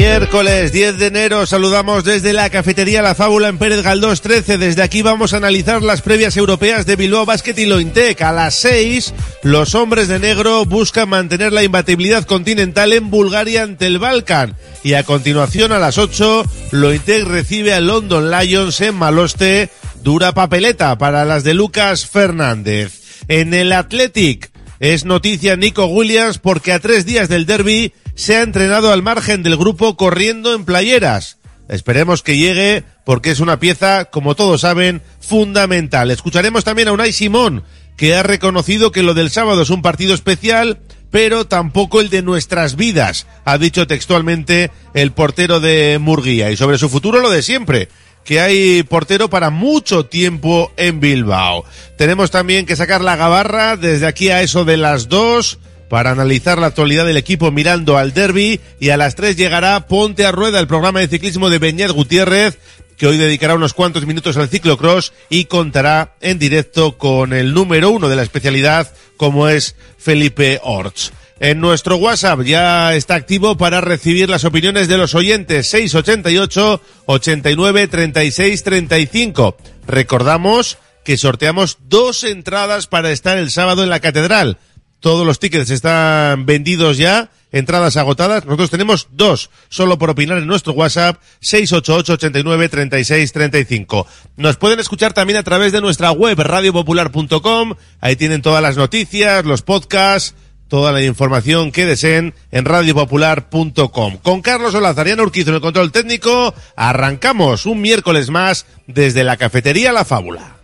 Miércoles 10 de enero saludamos desde la cafetería La Fábula en Pérez Galdós 13. Desde aquí vamos a analizar las previas europeas de Bilbao Basket y Lointec. A las 6, los hombres de negro buscan mantener la imbatibilidad continental en Bulgaria ante el Balkan. Y a continuación, a las 8, Lointec recibe a London Lions en Maloste. Dura papeleta para las de Lucas Fernández. En el Athletic es noticia Nico Williams porque a tres días del derby se ha entrenado al margen del grupo corriendo en playeras. Esperemos que llegue porque es una pieza, como todos saben, fundamental. Escucharemos también a Unai Simón, que ha reconocido que lo del sábado es un partido especial, pero tampoco el de nuestras vidas, ha dicho textualmente el portero de Murguía. Y sobre su futuro lo de siempre, que hay portero para mucho tiempo en Bilbao. Tenemos también que sacar la gabarra desde aquí a eso de las dos para analizar la actualidad del equipo mirando al derby y a las tres llegará Ponte a Rueda, el programa de ciclismo de Beñat Gutiérrez, que hoy dedicará unos cuantos minutos al ciclocross y contará en directo con el número uno de la especialidad como es Felipe Orts. En nuestro WhatsApp ya está activo para recibir las opiniones de los oyentes 688 89 36 35. Recordamos que sorteamos dos entradas para estar el sábado en la catedral. Todos los tickets están vendidos ya, entradas agotadas. Nosotros tenemos dos, solo por opinar en nuestro WhatsApp 688 89 36 35. Nos pueden escuchar también a través de nuestra web radiopopular.com. Ahí tienen todas las noticias, los podcasts, toda la información que deseen en radiopopular.com. Con Carlos Olazariano Urquizo en el control técnico, arrancamos un miércoles más desde la cafetería La Fábula.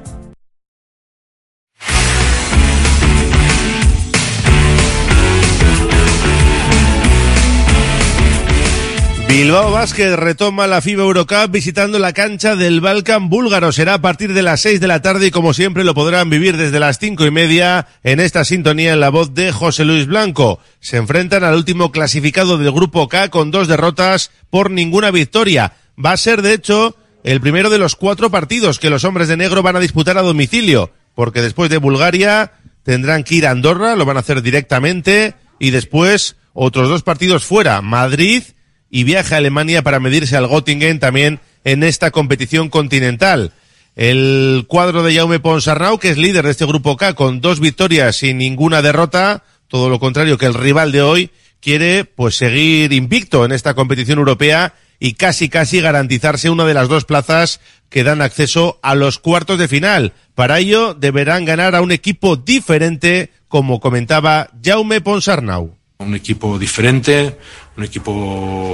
Bilbao Basket retoma la FIBA Eurocup visitando la cancha del Balkan búlgaro. Será a partir de las 6 de la tarde y como siempre lo podrán vivir desde las cinco y media en esta sintonía en la voz de José Luis Blanco. Se enfrentan al último clasificado del grupo K con dos derrotas por ninguna victoria. Va a ser de hecho el primero de los cuatro partidos que los hombres de negro van a disputar a domicilio, porque después de Bulgaria tendrán que ir a Andorra, lo van a hacer directamente y después otros dos partidos fuera, Madrid y viaja a Alemania para medirse al Göttingen también en esta competición continental. El cuadro de Jaume Ponsarnau, que es líder de este grupo K, con dos victorias y ninguna derrota, todo lo contrario que el rival de hoy, quiere pues seguir invicto en esta competición europea y casi casi garantizarse una de las dos plazas que dan acceso a los cuartos de final. Para ello deberán ganar a un equipo diferente, como comentaba Jaume Ponsarnau. Un equipo diferente, un equipo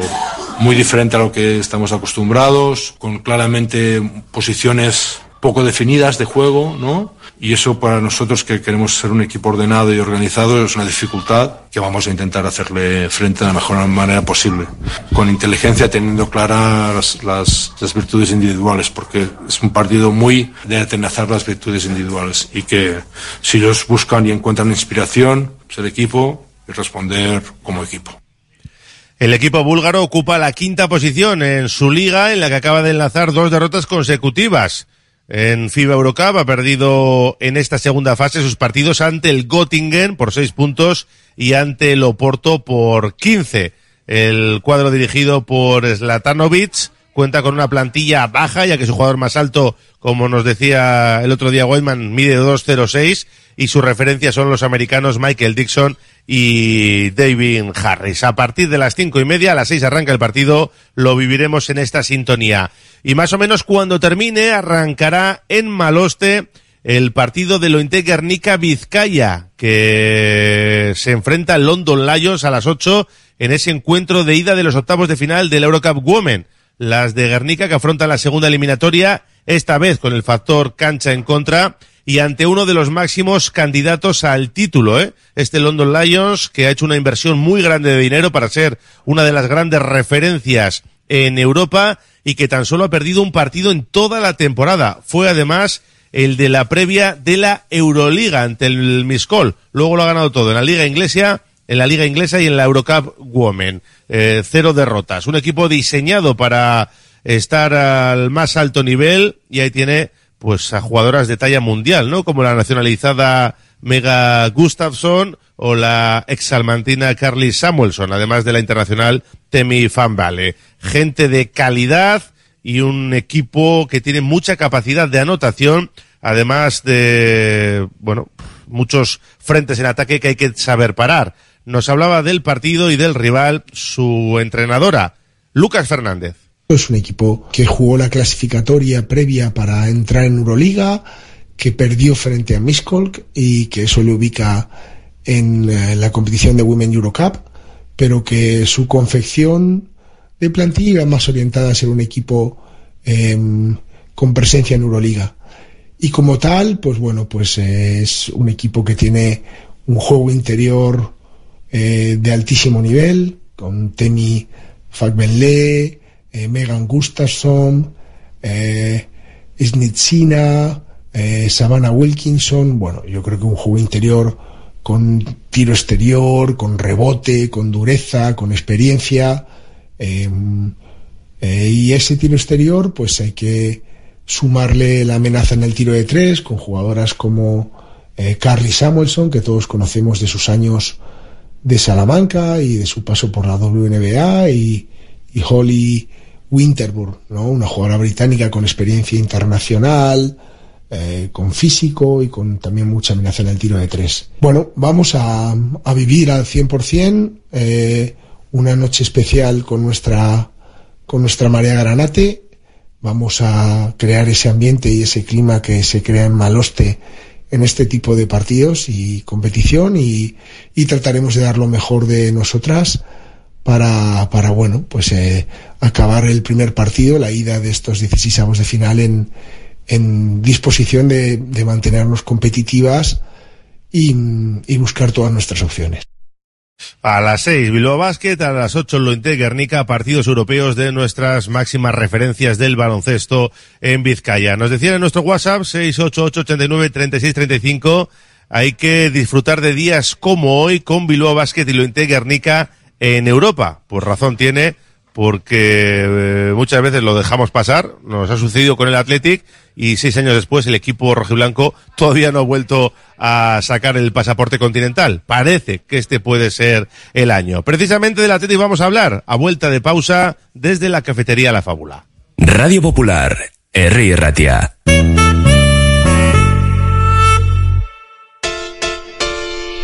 muy diferente a lo que estamos acostumbrados, con claramente posiciones poco definidas de juego, ¿no? Y eso para nosotros que queremos ser un equipo ordenado y organizado es una dificultad que vamos a intentar hacerle frente de la mejor manera posible. Con inteligencia, teniendo claras las, virtudes individuales, porque es un partido muy de atenazar las virtudes individuales y que si los buscan y encuentran inspiración, ser equipo y responder como equipo. El equipo búlgaro ocupa la quinta posición en su liga, en la que acaba de enlazar dos derrotas consecutivas. En FIBA Eurocup ha perdido en esta segunda fase sus partidos ante el Göttingen por seis puntos y ante el Oporto por quince. El cuadro dirigido por Slatanovic cuenta con una plantilla baja, ya que su jugador más alto, como nos decía el otro día Whiteman, mide 2.06 y su referencia son los americanos Michael Dixon y David Harris. A partir de las cinco y media, a las seis arranca el partido, lo viviremos en esta sintonía. Y más o menos cuando termine, arrancará en Maloste el partido de Lointe Guernica Vizcaya, que se enfrenta al London Lions a las ocho en ese encuentro de ida de los octavos de final del Eurocup Women. Las de Guernica que afrontan la segunda eliminatoria, esta vez con el factor cancha en contra y ante uno de los máximos candidatos al título, ¿eh? este London Lions, que ha hecho una inversión muy grande de dinero para ser una de las grandes referencias en Europa y que tan solo ha perdido un partido en toda la temporada. Fue además el de la previa de la Euroliga ante el Miscol. Luego lo ha ganado todo en la Liga Inglesa, en la Liga Inglesa y en la Eurocup Women. Eh, cero derrotas. Un equipo diseñado para estar al más alto nivel y ahí tiene pues a jugadoras de talla mundial, ¿no? Como la nacionalizada Mega Gustafsson o la exalmantina Carly Samuelson, además de la internacional Temi Fanvale. Gente de calidad y un equipo que tiene mucha capacidad de anotación, además de, bueno, muchos frentes en ataque que hay que saber parar. Nos hablaba del partido y del rival su entrenadora, Lucas Fernández. Es un equipo que jugó la clasificatoria previa para entrar en Euroliga, que perdió frente a Miskolc y que eso le ubica en eh, la competición de Women Eurocup, pero que su confección de plantilla iba más orientada a ser un equipo eh, con presencia en Euroliga. Y como tal, pues bueno, pues es un equipo que tiene un juego interior eh, de altísimo nivel, con Temi Fagbenle, eh, Megan Gustafson, eh, Snitsina, eh, Savannah Wilkinson. Bueno, yo creo que un juego interior con tiro exterior, con rebote, con dureza, con experiencia. Eh, eh, y ese tiro exterior, pues hay que sumarle la amenaza en el tiro de tres, con jugadoras como Carly Samuelson, que todos conocemos de sus años de Salamanca y de su paso por la WNBA, y, y Holly Winterburg, ¿no? una jugadora británica con experiencia internacional, eh, con físico y con también mucha amenaza en el tiro de tres. Bueno, vamos a, a vivir al 100% eh, una noche especial con nuestra, con nuestra María Granate. Vamos a crear ese ambiente y ese clima que se crea en Maloste en este tipo de partidos y competición y, y trataremos de dar lo mejor de nosotras para, para bueno, pues eh, acabar el primer partido, la ida de estos 16 avos de final en, en disposición de, de mantenernos competitivas y, y, buscar todas nuestras opciones. A las 6, Bilbao Basket, a las 8, Lointe Guernica, partidos europeos de nuestras máximas referencias del baloncesto en Vizcaya. Nos decían en nuestro WhatsApp, 688-89-3635, hay que disfrutar de días como hoy con Bilbao Basket y Lointe Guernica en Europa. Pues razón tiene, porque eh, muchas veces lo dejamos pasar, nos ha sucedido con el Athletic y seis años después el equipo rojiblanco todavía no ha vuelto a sacar el pasaporte continental. Parece que este puede ser el año. Precisamente del Athletic vamos a hablar a vuelta de pausa desde la cafetería La Fábula. Radio Popular, R. Ratia.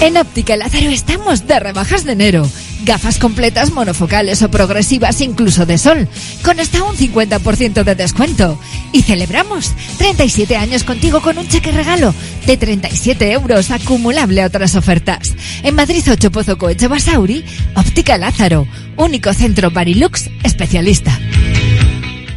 En Óptica Lázaro estamos de rebajas de enero. Gafas completas monofocales o progresivas incluso de sol, con hasta un 50% de descuento. Y celebramos 37 años contigo con un cheque regalo de 37 euros acumulable a otras ofertas. En Madrid 8 Pozo Coeche Basauri, Óptica Lázaro, único centro Barilux especialista.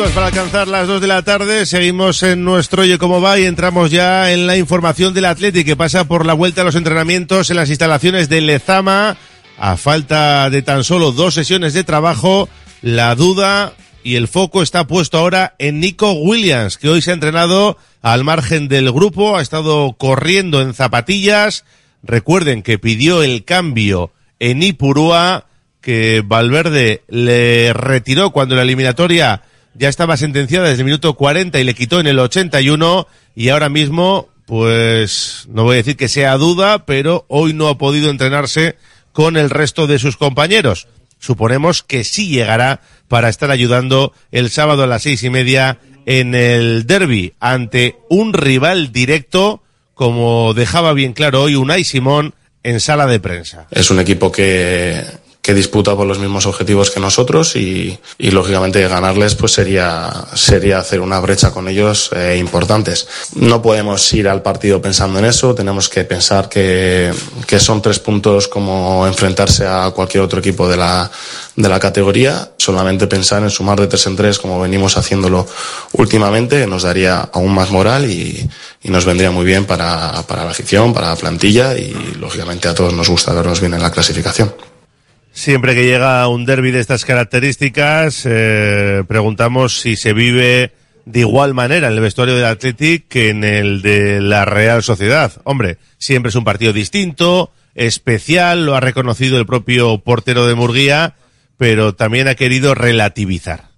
Minutos para alcanzar las 2 de la tarde. Seguimos en nuestro Oye Cómo Va y entramos ya en la información del Atlético que pasa por la vuelta a los entrenamientos en las instalaciones de Lezama. A falta de tan solo dos sesiones de trabajo, la duda y el foco está puesto ahora en Nico Williams, que hoy se ha entrenado al margen del grupo, ha estado corriendo en zapatillas. Recuerden que pidió el cambio en Ipurúa, que Valverde le retiró cuando la eliminatoria ya estaba sentenciada desde el minuto 40 y le quitó en el 81 y ahora mismo, pues no voy a decir que sea duda, pero hoy no ha podido entrenarse con el resto de sus compañeros. Suponemos que sí llegará para estar ayudando el sábado a las seis y media en el derby ante un rival directo, como dejaba bien claro hoy Unai Simón en sala de prensa. Es un equipo que, que disputa por los mismos objetivos que nosotros y, y lógicamente ganarles pues sería, sería hacer una brecha con ellos eh, importantes. No podemos ir al partido pensando en eso, tenemos que pensar que, que son tres puntos como enfrentarse a cualquier otro equipo de la, de la categoría, solamente pensar en sumar de tres en tres como venimos haciéndolo últimamente nos daría aún más moral y, y nos vendría muy bien para, para la afición, para la plantilla y lógicamente a todos nos gusta vernos bien en la clasificación. Siempre que llega un derby de estas características, eh, preguntamos si se vive de igual manera en el vestuario del Athletic que en el de la Real Sociedad. Hombre, siempre es un partido distinto, especial, lo ha reconocido el propio portero de Murguía, pero también ha querido relativizar.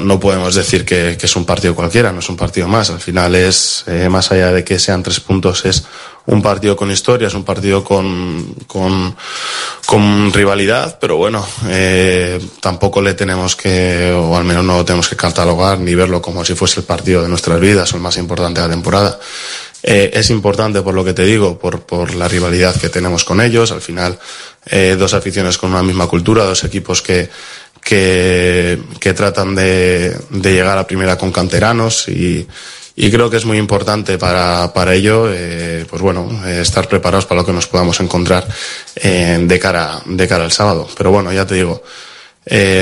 No podemos decir que, es un partido cualquiera, no es un partido más. Al final es, eh, más allá de que sean tres puntos, es un partido con historia, es un partido con, con, rivalidad, pero bueno, eh, tampoco le tenemos que, o al menos no lo tenemos que catalogar ni verlo como si fuese el partido de nuestras vidas o el más importante de la temporada. Eh, es importante por lo que te digo, por, por la rivalidad que tenemos con ellos. Al final, dos aficiones con una misma cultura, dos equipos que, que, tratan de, llegar a primera con canteranos y, creo que es muy importante para, para ello, eh, pues bueno, eh, estar preparados para lo que nos podamos encontrar eh, de cara de cara al sábado. Pero bueno, ya te digo,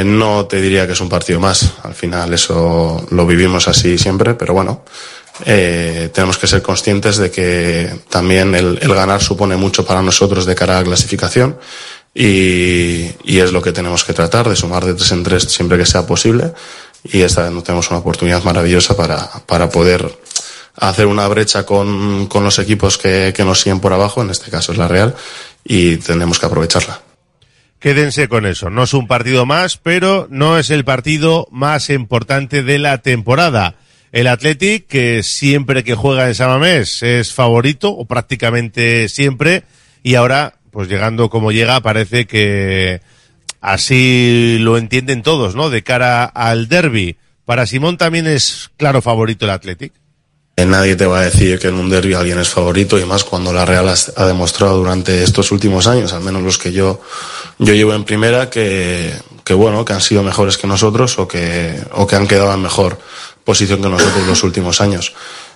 no te diría que es un partido más. Al final eso lo vivimos así siempre, pero bueno, tenemos que ser conscientes de que también el, el ganar supone mucho para nosotros de cara a la clasificación. Y, y es lo que tenemos que tratar, de sumar de tres en tres siempre que sea posible y esta vez no tenemos una oportunidad maravillosa para, para poder hacer una brecha con, con los equipos que, que nos siguen por abajo, en este caso es la Real, y tenemos que aprovecharla. Quédense con eso. No es un partido más, pero no es el partido más importante de la temporada. El Athletic, que siempre que juega en Samamés es favorito, o prácticamente siempre, y ahora, pues llegando como llega, parece que Así lo entienden todos, ¿no? De cara al derby. Para Simón también es claro favorito el Athletic. Nadie te va a decir que en un derby alguien es favorito y más cuando la Real ha demostrado durante estos últimos años, al menos los que yo, yo llevo en primera, que, que bueno, que han sido mejores que nosotros o que, o que han quedado en mejor posición que nosotros los últimos años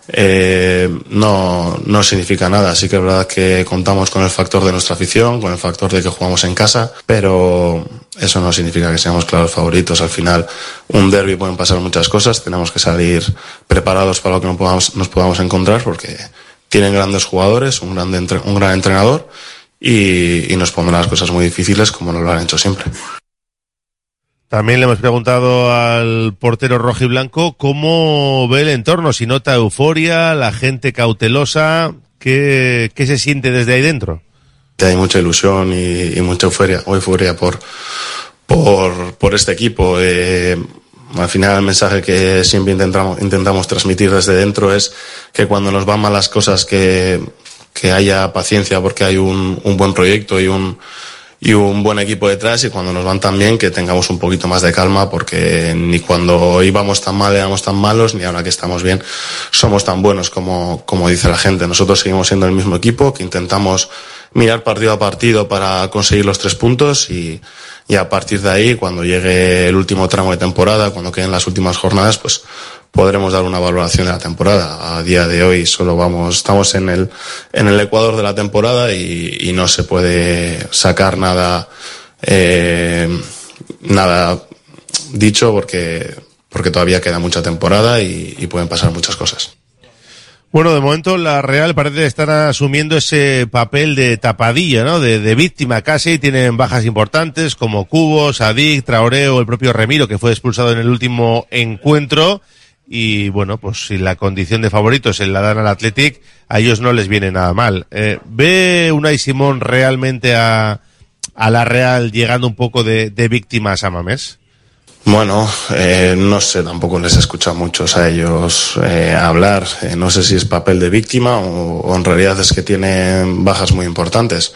eh, no, no significa nada. Sí que es verdad que contamos con el factor de nuestra afición, con el factor de que jugamos en casa, pero eso no significa que seamos claros favoritos. Al final, un derby pueden pasar muchas cosas, tenemos que salir preparados para lo que nos podamos, nos podamos encontrar porque tienen grandes jugadores, un, grande, un gran entrenador y, y nos pondrán las cosas muy difíciles como nos lo han hecho siempre. También le hemos preguntado al portero rojo y blanco cómo ve el entorno, si nota euforia, la gente cautelosa, ¿qué, qué se siente desde ahí dentro? Hay mucha ilusión y, mucha euforia, euforia por, por, por este equipo. Eh, al final el mensaje que siempre intentamos, intentamos transmitir desde dentro es que cuando nos van mal las cosas que, que haya paciencia porque hay un, un buen proyecto y un, y un buen equipo detrás y cuando nos van tan bien que tengamos un poquito más de calma porque ni cuando íbamos tan mal éramos tan malos ni ahora que estamos bien somos tan buenos como, como dice la gente. Nosotros seguimos siendo el mismo equipo que intentamos mirar partido a partido para conseguir los tres puntos y, y a partir de ahí cuando llegue el último tramo de temporada, cuando queden las últimas jornadas, pues podremos dar una valoración de la temporada. A día de hoy solo vamos, estamos en el, en el ecuador de la temporada y, no se puede sacar nada, eh, nada dicho porque, porque todavía queda mucha temporada y, pueden pasar muchas cosas. Bueno, de momento la Real parece estar asumiendo ese papel de tapadilla, ¿no? De, víctima casi. Tienen bajas importantes como Cubos, Sadik, Traoré o el propio Remiro que fue expulsado en el último encuentro y bueno, pues si la condición de favorito se la dan al Athletic, a ellos no les viene nada mal. Eh, ¿Ve Unai Simón realmente a, a la Real llegando un poco de, de víctimas a Mamés? Bueno, eh, no sé, tampoco les he escuchado muchos a ellos eh, hablar. Eh, no sé si es papel de víctima o en realidad es que tienen bajas muy importantes.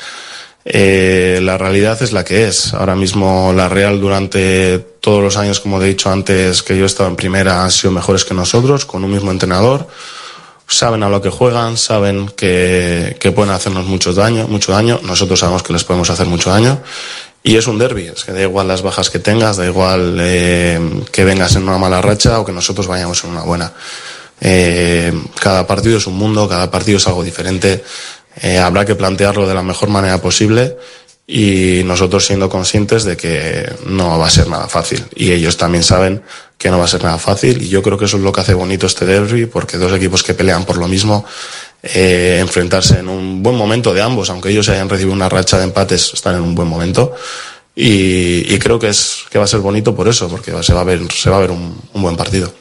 Eh, la realidad es la que es. Ahora mismo la Real durante todos los años, como he dicho antes, que yo he estado en primera, han sido mejores que nosotros, con un mismo entrenador. Saben a lo que juegan, saben que, que pueden hacernos mucho daño, mucho daño. Nosotros sabemos que les podemos hacer mucho daño. y es un derby, es que da igual las bajas que tengas, da igual eh, que vengas en una mala racha o que nosotros vayamos en una buena. Eh, cada partido es un mundo, cada partido es algo diferente. Eh, habrá que plantearlo de la mejor manera posible y nosotros siendo conscientes de que no va a ser nada fácil. Y ellos también saben que no va a ser nada fácil y yo creo que eso es lo que hace bonito este derby porque dos equipos que pelean por lo mismo eh, enfrentarse en un buen momento de ambos, aunque ellos hayan recibido una racha de empates, están en un buen momento. Y, creo que es que va a ser bonito por eso, porque se va a ver, se va a ver un, un buen partido.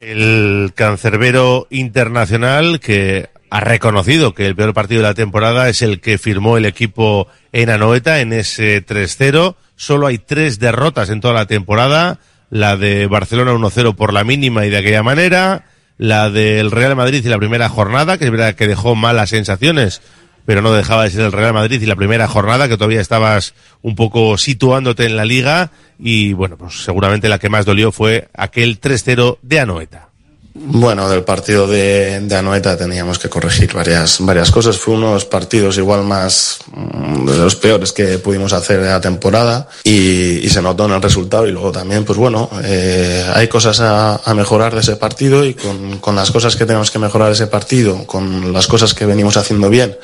El cancerbero internacional que ha reconocido que el peor partido de la temporada es el que firmó el equipo en Anoeta en ese 3-0. Solo hay tres derrotas en toda la temporada. La de Barcelona 1-0 por la mínima y de aquella manera. La del Real Madrid y la primera jornada, que es verdad que dejó malas sensaciones, pero no dejaba de ser el Real Madrid y la primera jornada, que todavía estabas un poco situándote en la liga. Y bueno, pues seguramente la que más dolió fue aquel 3-0 de Anoeta. Bueno, del partido de, de, Anoeta teníamos que corregir varias, varias cosas. Fue uno de los partidos igual más de los peores que pudimos hacer de la temporada y, y se notó en el resultado. Y luego también, pues bueno, eh, hay cosas a, a, mejorar de ese partido y con, con las cosas que tenemos que mejorar de ese partido, con las cosas que venimos haciendo bien,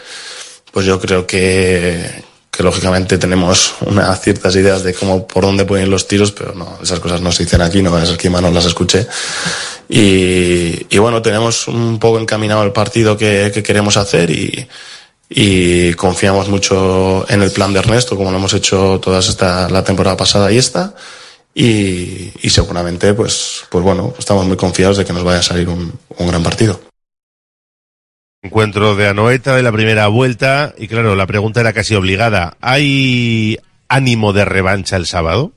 pues yo creo que, que lógicamente tenemos unas ciertas ideas de cómo por dónde pueden ir los tiros, pero no, esas cosas no se dicen aquí, no es que no las escuché. Y, y, bueno, tenemos un poco encaminado el partido que, que queremos hacer y, y, confiamos mucho en el plan de Ernesto, como lo hemos hecho toda esta, la temporada pasada y esta. Y, y seguramente, pues, pues bueno, estamos muy confiados de que nos vaya a salir un, un gran partido. Encuentro de Anoeta de la primera vuelta y claro, la pregunta era casi obligada. ¿Hay ánimo de revancha el sábado?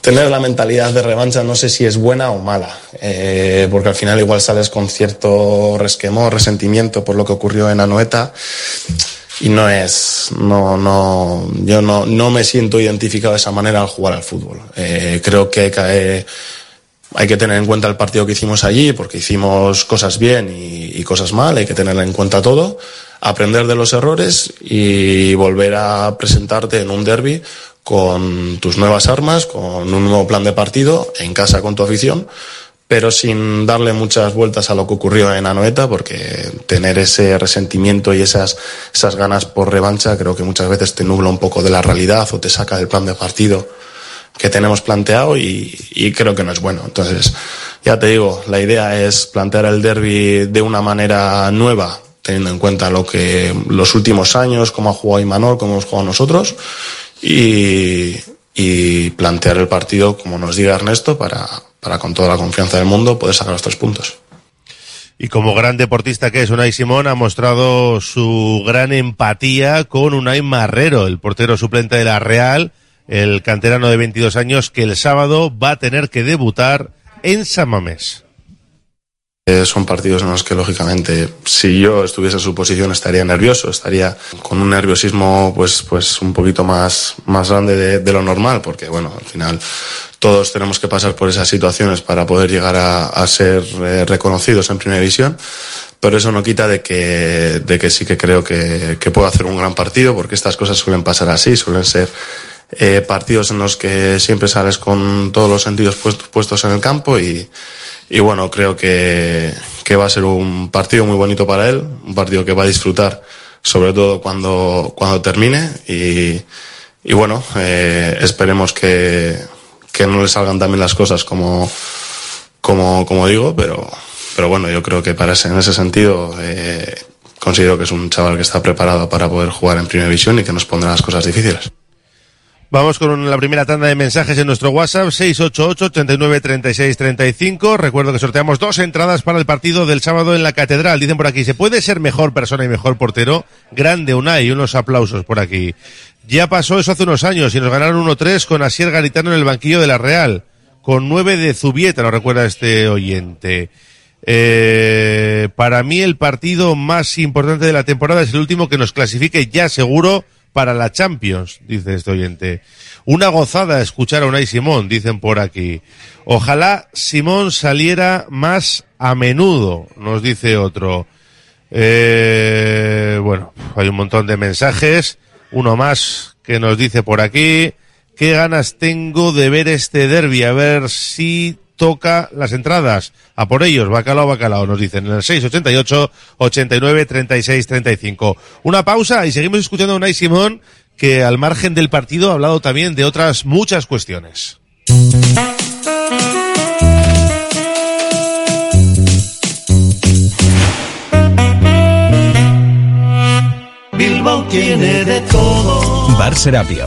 Tener la mentalidad de revancha no sé si es buena o mala, eh, porque al final igual sales con cierto resquemor, resentimiento por lo que ocurrió en Anoeta y no es, no, no, yo no, no me siento identificado de esa manera al jugar al fútbol. Eh, creo que eh, hay que tener en cuenta el partido que hicimos allí, porque hicimos cosas bien y, cosas mal, hay que tener en cuenta todo, aprender de los errores y volver a presentarte en un derby con tus nuevas armas, con un nuevo plan de partido, en casa con tu afición, pero sin darle muchas vueltas a lo que ocurrió en Anoeta, porque tener ese resentimiento y esas, esas ganas por revancha creo que muchas veces te nubla un poco de la realidad o te saca del plan de partido que tenemos planteado y, y creo que no es bueno. Entonces, ya te digo, la idea es plantear el derby de una manera nueva, teniendo en cuenta lo que los últimos años, cómo ha jugado Imanol, cómo hemos jugado nosotros, y, y, plantear el partido como nos diga Ernesto para, para con toda la confianza del mundo poder sacar los tres puntos. Y como gran deportista que es Unai Simón, ha mostrado su gran empatía con Unai Marrero, el portero suplente de la Real, el canterano de 22 años, que el sábado va a tener que debutar en Samamés. Eh, son partidos en los que, lógicamente, si yo estuviese en su posición estaría nervioso, estaría con un nerviosismo pues, pues un poquito más, más grande de, lo normal, porque, bueno, al final todos tenemos que pasar por esas situaciones para poder llegar a, ser eh, reconocidos en primera división, pero eso no quita de que, de que sí que creo que puedo hacer un gran partido, porque estas cosas suelen pasar así, suelen ser eh, partidos en los que siempre sales con todos los sentidos puestos, puestos en el campo y, bueno, creo que, va a ser un partido muy bonito para él, un partido que va a disfrutar, sobre todo cuando, cuando termine. Y, y bueno, eh, esperemos que, que no le salgan también las cosas como, como, como digo, pero, pero bueno, yo creo que para ese, en ese sentido eh, considero que es un chaval que está preparado para poder jugar en primera división y que nos pondrá las cosas difíciles. Vamos con la primera tanda de mensajes en nuestro WhatsApp 688-89-36-35. Recuerdo que sorteamos dos entradas para el partido del sábado en la Catedral. Dicen por aquí, ¿se puede ser mejor persona y mejor portero? Grande Unai, unos aplausos por aquí. Ya pasó eso hace unos años y nos ganaron 1-3 con Asier Garitano en el banquillo de la Real. Con 9 de Zubieta, nos recuerda este oyente. Eh, para mí el partido más importante de la temporada es el último que nos clasifique ya seguro para la Champions, dice este oyente. Una gozada escuchar a Unai Simón, dicen por aquí. Ojalá Simón saliera más a menudo, nos dice otro. Eh, bueno, hay un montón de mensajes. Uno más que nos dice por aquí, qué ganas tengo de ver este derby, a ver si toca las entradas. A por ellos, bacalao, bacalao, nos dicen en el 688 89 36 35. Una pausa y seguimos escuchando a Unai Simón que al margen del partido ha hablado también de otras muchas cuestiones. Bilbao tiene de todo. Bar Serapio.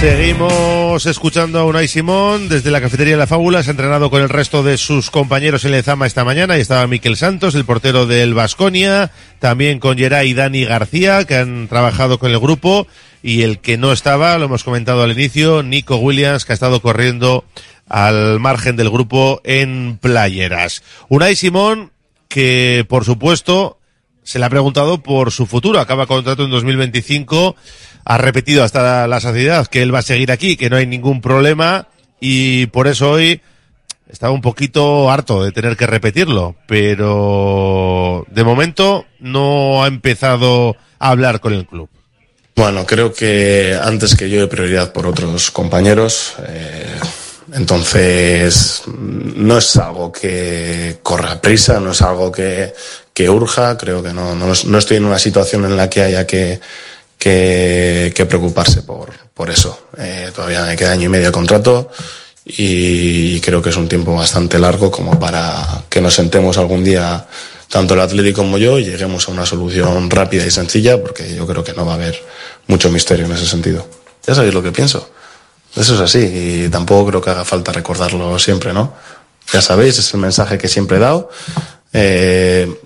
Seguimos escuchando a Unai Simón desde la cafetería de la Fábula. Se ha entrenado con el resto de sus compañeros en Lezama esta mañana. Y estaba Miquel Santos, el portero del Vasconia. También con Geray y Dani García, que han trabajado con el grupo. Y el que no estaba, lo hemos comentado al inicio, Nico Williams, que ha estado corriendo al margen del grupo en playeras. Unai Simón, que por supuesto se le ha preguntado por su futuro. Acaba contrato en 2025. Ha repetido hasta la saciedad que él va a seguir aquí, que no hay ningún problema. Y por eso hoy estaba un poquito harto de tener que repetirlo. Pero de momento no ha empezado a hablar con el club. Bueno, creo que antes que yo he prioridad por otros compañeros. eh, entonces, no es algo que corra prisa, no es algo que, que urja. Creo que no, no, no estoy en una situación en la que haya que, que, preocuparse por, por eso. Eh, todavía me queda año y medio de contrato y creo que es un tiempo bastante largo como para que nos sentemos algún día tanto el Atlético como yo y lleguemos a una solución rápida y sencilla porque yo creo que no va a haber mucho misterio en ese sentido. Ya sabéis lo que pienso. Eso es así y tampoco creo que haga falta recordarlo siempre, ¿no? Ya sabéis, es el mensaje que siempre he dado. Eh,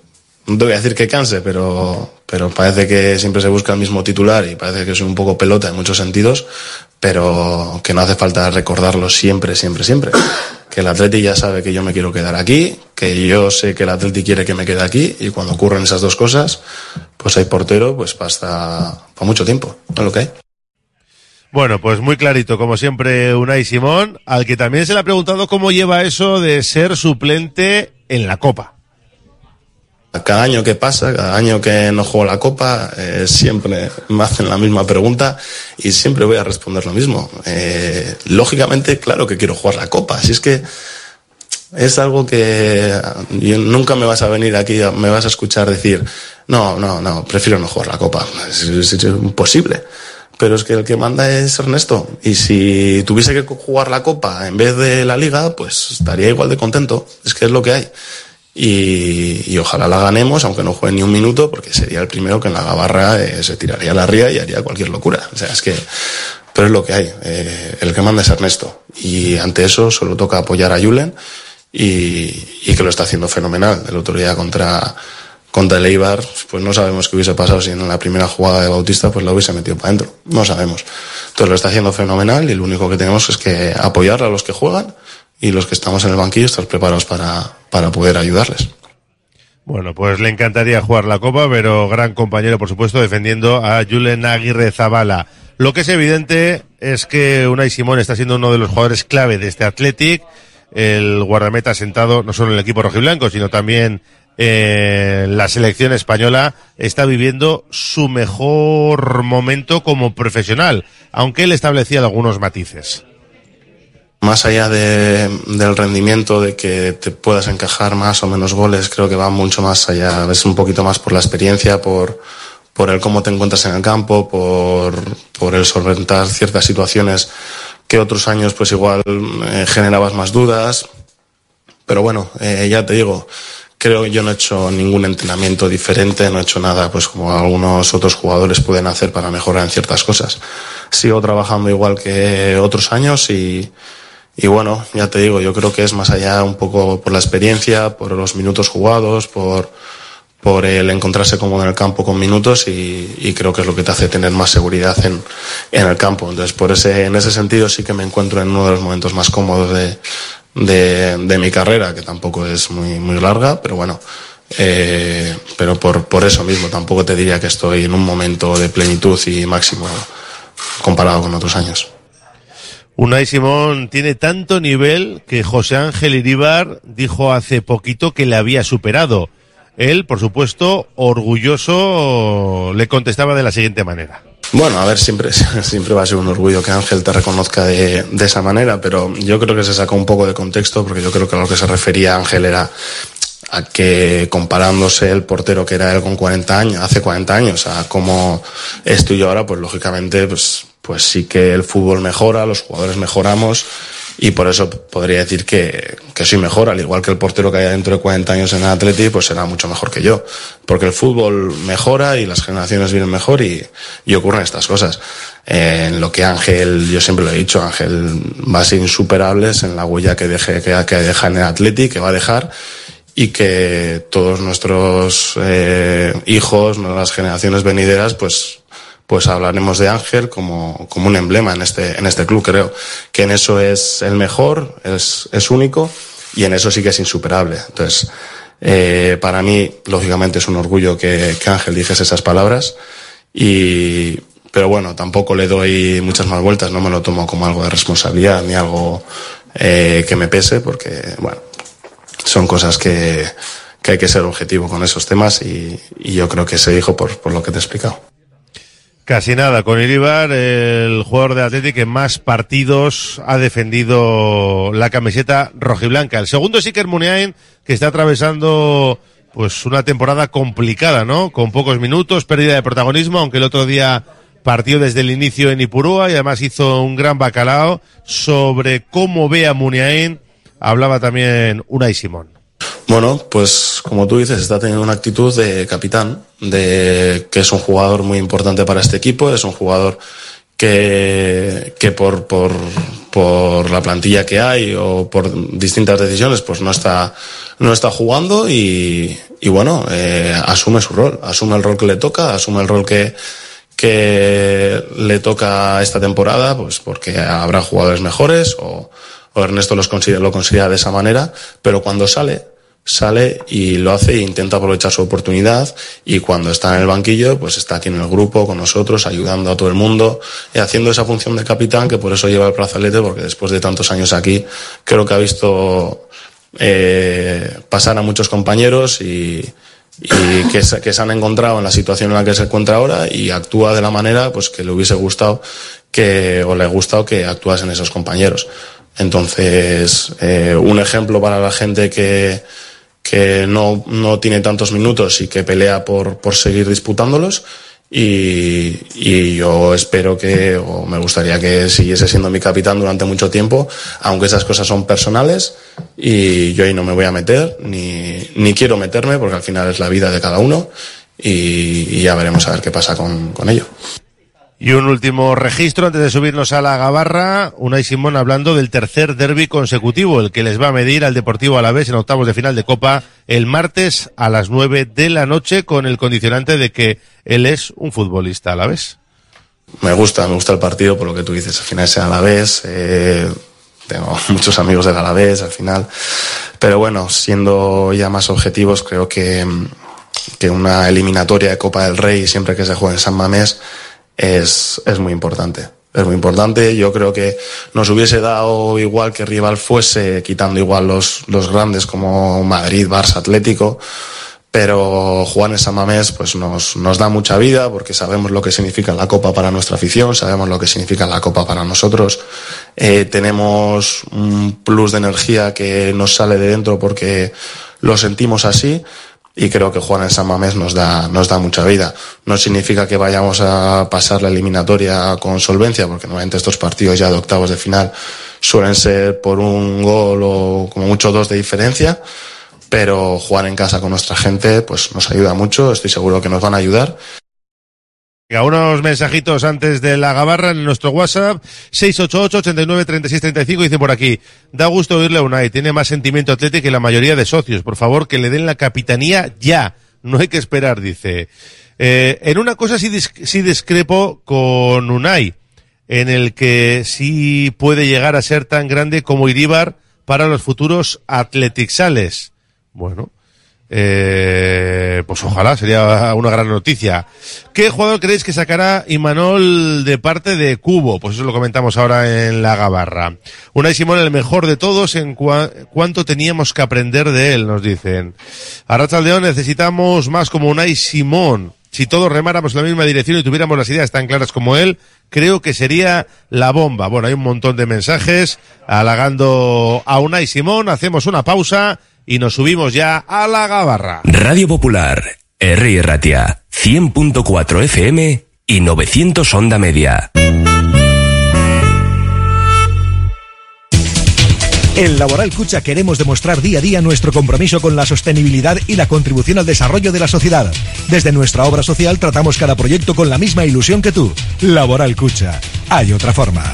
no te voy a decir que canse, pero, pero parece que siempre se busca el mismo titular y parece que soy un poco pelota en muchos sentidos, pero que no hace falta recordarlo siempre, siempre, siempre. Que el Atleti ya sabe que yo me quiero quedar aquí, que yo sé que el Atleti quiere que me quede aquí y cuando ocurren esas dos cosas, pues hay portero pues hasta para mucho tiempo, no lo que hay. Bueno, pues muy clarito, como siempre, Unai Simón, al que también se le ha preguntado cómo lleva eso de ser suplente en la Copa. Cada año que pasa, cada año que no juego la copa, eh, siempre me hacen la misma pregunta y siempre voy a responder lo mismo. Eh, lógicamente, claro que quiero jugar la copa. Si es que es algo que nunca me vas a venir aquí, me vas a escuchar decir, no, no, no, prefiero no jugar la copa. Es- es imposible. Pero es que el que manda es Ernesto. Y si tuviese que jugar la copa en vez de la liga, pues estaría igual de contento. Es que es lo que hay. Y, y ojalá la ganemos, aunque no juegue ni un minuto, porque sería el primero que en la gabarra eh, se tiraría la ría y haría cualquier locura. O sea, es que, pero es lo que hay. Eh, el que manda es Ernesto. Y ante eso solo toca apoyar a Julen y, y que lo está haciendo fenomenal. El otro día contra, contra el Eibar, pues no sabemos qué hubiese pasado si en la primera jugada de Bautista pues lo hubiese metido para adentro. No sabemos. Entonces lo está haciendo fenomenal y lo único que tenemos es que apoyar a los que juegan y los que estamos en el banquillo estar preparados para, para poder ayudarles. Bueno, pues le encantaría jugar la Copa, pero gran compañero, por supuesto, defendiendo a Julen Aguirre Zabala. Lo que es evidente es que Unai Simón está siendo uno de los jugadores clave de este Athletic, el guardameta sentado no solo en el equipo rojiblanco, sino también en la selección española, está viviendo su mejor momento como profesional, aunque él establecía algunos matices. Más allá de- del rendimiento, de que te puedas encajar más o menos goles, creo que va mucho más allá. Es un poquito más por la experiencia, por, por el cómo te encuentras en el campo, por, por el solventar ciertas situaciones que otros años pues igual eh, generabas más dudas. Pero bueno, eh, ya te digo, creo que yo no he hecho ningún entrenamiento diferente, no he hecho nada pues como algunos otros jugadores pueden hacer para mejorar en ciertas cosas. Sigo trabajando igual que otros años y, y bueno, ya te digo, yo creo que es más allá un poco por la experiencia, por los minutos jugados, por, por el encontrarse cómodo en el campo con minutos y, creo que es lo que te hace tener más seguridad en, en el campo. Entonces, por ese, en ese sentido sí que me encuentro en uno de los momentos más cómodos de, de, de mi carrera, que tampoco es muy, muy larga, pero bueno, eh, pero por, por eso mismo tampoco te diría que estoy en un momento de plenitud y máximo comparado con otros años. Unai Simón tiene tanto nivel que José Ángel Iríbar dijo hace poquito que le había superado. Él, por supuesto, orgulloso, le contestaba de la siguiente manera. Bueno, a ver, siempre, siempre va a ser un orgullo que Ángel te reconozca de, de esa manera, pero yo creo que se sacó un poco de contexto porque yo creo que a lo que se refería Ángel era a que comparándose el portero que era él con 40 años, hace 40 años, a cómo estoy yo ahora, pues lógicamente, pues, pues sí que el fútbol mejora, los jugadores mejoramos y por eso podría decir que, que soy mejor, al igual que el portero que haya dentro de 40 años en el Atleti, pues será mucho mejor que yo. Porque el fútbol mejora y las generaciones vienen mejor y, y ocurren estas cosas. Eh, en lo que Ángel, yo siempre lo he dicho, Ángel va a ser insuperables en la huella que deje, que, que deja en el Atleti, que va a dejar y que todos nuestros eh, hijos, las generaciones venideras, pues pues hablaremos de Ángel como, como un emblema en este, en este club, creo. Que en eso es el mejor, es, es único y en eso sí que es insuperable. Entonces, eh, para mí, lógicamente, es un orgullo que, que Ángel dijese esas palabras y, pero bueno, tampoco le doy muchas más vueltas, no me lo tomo como algo de responsabilidad ni algo eh, que me pese porque, bueno, son cosas que, que hay que ser objetivo con esos temas y, y yo creo que se dijo por, por lo que te he explicado. Casi nada, con Iribar, el jugador de Atlético que más partidos ha defendido la camiseta rojiblanca. El segundo es Iker Muniain, que está atravesando pues una temporada complicada, ¿no? Con pocos minutos, pérdida de protagonismo, aunque el otro día partió desde el inicio en Ipurúa y además hizo un gran bacalao sobre cómo ve a Muniain. Hablaba también Unai Simón. Bueno, pues como tú dices, está teniendo una actitud de capitán, de que es un jugador muy importante para este equipo, es un jugador que, que por, por, por la plantilla que hay o por distintas decisiones, pues no está, no está jugando y, y bueno, eh, asume su rol, asume el rol que le toca, asume el rol que, que le toca esta temporada, pues porque habrá jugadores mejores o, o Ernesto los considera, lo considera de esa manera, pero cuando sale, sale y lo hace e intenta aprovechar su oportunidad y cuando está en el banquillo pues está aquí en el grupo con nosotros ayudando a todo el mundo y haciendo esa función de capitán que por eso lleva el brazalete porque después de tantos años aquí creo que ha visto eh, pasar a muchos compañeros y, que, se, que se han encontrado en la situación en la que se encuentra ahora y actúa de la manera pues que le hubiese gustado que o le ha gustado que actuasen esos compañeros. Entonces eh, un ejemplo para la gente que que no, no tiene tantos minutos y que pelea por, por seguir disputándolos. Y, y yo espero que, o me gustaría que siguiese siendo mi capitán durante mucho tiempo, aunque esas cosas son personales y yo ahí no me voy a meter, ni, ni quiero meterme, porque al final es la vida de cada uno y, y ya veremos a ver qué pasa con, con ello. Y un último registro antes de subirnos a la gabarra, Unai Simón hablando del tercer derby consecutivo, el que les va a medir al Deportivo Alavés en octavos de final de Copa el martes a las nueve de la noche con el condicionante de que él es un futbolista alavés. Me gusta, me gusta el partido por lo que tú dices, al final es Alavés, eh, tengo muchos amigos del Alavés al final, pero bueno, siendo ya más objetivos, creo que, que una eliminatoria de Copa del Rey siempre que se juegue en San Mamés es, es muy importante. Es muy importante. Yo creo que nos hubiese dado igual que rival fuese, quitando igual los, los grandes como Madrid, Barça, Atlético. Pero jugar en San Mamés pues nos, nos da mucha vida porque sabemos lo que significa la Copa para nuestra afición, sabemos lo que significa la Copa para nosotros. Eh, tenemos un plus de energía que nos sale de dentro porque lo sentimos así y creo que jugar en San Mamés nos da, nos da mucha vida. No significa que vayamos a pasar la eliminatoria con solvencia, porque normalmente estos partidos ya de octavos de final suelen ser por un gol o como mucho dos de diferencia, pero jugar en casa con nuestra gente pues nos ayuda mucho, estoy seguro que nos van a ayudar. Unos mensajitos antes de la gabarra en nuestro WhatsApp, 688-89-3635, dice por aquí, da gusto oírle a Unai, tiene más sentimiento atlético que la mayoría de socios, por favor que le den la capitanía ya, no hay que esperar, dice. Eh, en una cosa sí, sí discrepo con Unai, en el que sí puede llegar a ser tan grande como Iríbar para los futuros atletixales. Bueno, eh, pues ojalá, sería una gran noticia. ¿Qué jugador creéis que sacará Imanol de parte de Cubo? Pues eso lo comentamos ahora en la gabarra. Unai Simón, el mejor de todos, en cuánto teníamos que aprender de él, nos dicen. A León necesitamos más como Unai Simón. Si todos remáramos en la misma dirección y tuviéramos las ideas tan claras como él, creo que sería la bomba. Bueno, hay un montón de mensajes halagando a Unai Simón. Hacemos una pausa y nos subimos ya a la gabarra. Radio Popular, R. Ratia, 100.4 FM y 900 Onda Media. En Laboral Cucha queremos demostrar día a día nuestro compromiso con la sostenibilidad y la contribución al desarrollo de la sociedad. Desde nuestra obra social tratamos cada proyecto con la misma ilusión que tú. Laboral Cucha. Hay otra forma.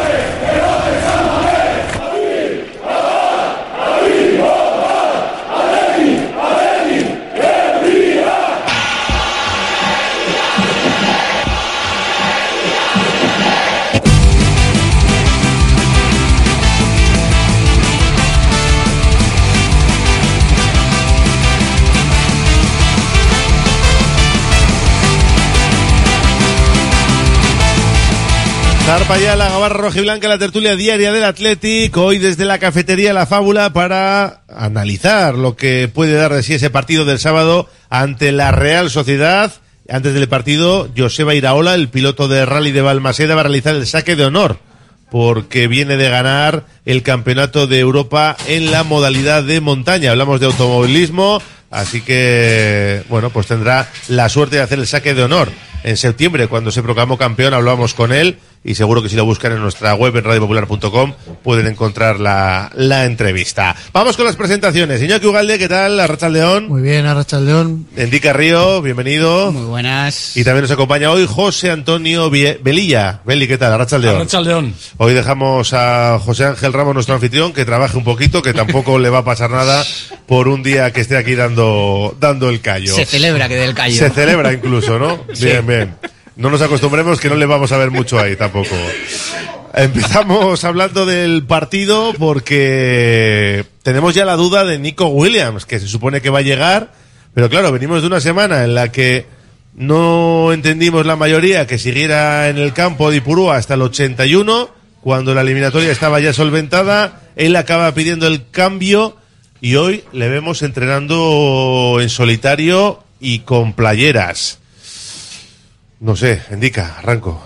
Zarpa ya la gabarra rojiblanca, la tertulia diaria del Atlético, hoy desde la cafetería La Fábula para analizar lo que puede dar de sí ese partido del sábado ante la Real Sociedad. Antes del partido, Joseba Iraola, el piloto de rally de Balmaseda, va a realizar el saque de honor porque viene de ganar el campeonato de Europa en la modalidad de montaña. Hablamos de automovilismo, Así que, bueno, pues tendrá la suerte de hacer el saque de honor. En septiembre, cuando se proclamó campeón, hablábamos con él y seguro que si lo buscan en nuestra web en radiopopular.com pueden encontrar la, la entrevista. Vamos con las presentaciones. Iñaki Ugalde, ¿qué tal? Arrachaldeón. Muy bien, Arrachaldeón. Endica Río, bienvenido. Muy buenas. Y también nos acompaña hoy José Antonio Vie- Velilla. Beli, ¿qué tal? Arrachaldeón. Arrachaldeón. Hoy dejamos a José Ángel Ramos, nuestro anfitrión, que trabaje un poquito, que tampoco le va a pasar nada por un día que esté aquí dando, dando el callo. Se celebra que dé el callo. Se celebra incluso, ¿no? Sí. Bien, bien. No nos acostumbremos que no le vamos a ver mucho ahí tampoco. Empezamos hablando del partido porque tenemos ya la duda de Nico Williams, que se supone que va a llegar, pero claro, venimos de una semana en la que no entendimos la mayoría que siguiera en el campo de Ipurúa hasta el 81, cuando la eliminatoria estaba ya solventada, él acaba pidiendo el cambio y hoy le vemos entrenando en solitario y con playeras. No sé, indica, arranco.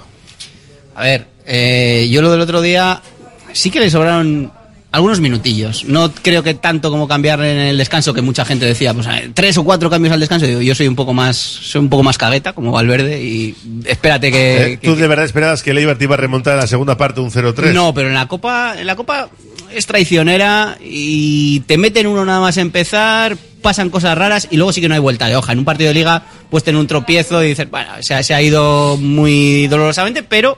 A ver, eh, yo lo del otro día sí que le sobraron algunos minutillos. No creo que tanto como cambiar en el descanso, que mucha gente decía, pues eh, tres o cuatro cambios al descanso. Digo, yo soy un poco más, soy un poco más cagueta, como Valverde, y espérate que, Eh, ¿Tú de verdad esperabas que el Eibar te iba a remontar en la segunda parte un 0-3? No, pero en la Copa, en la Copa es traicionera y te meten uno nada más empezar, pasan cosas raras y luego sí que no hay vuelta de hoja. En un partido de liga puedes tener un tropiezo y dices, bueno, se ha, se ha ido muy dolorosamente, pero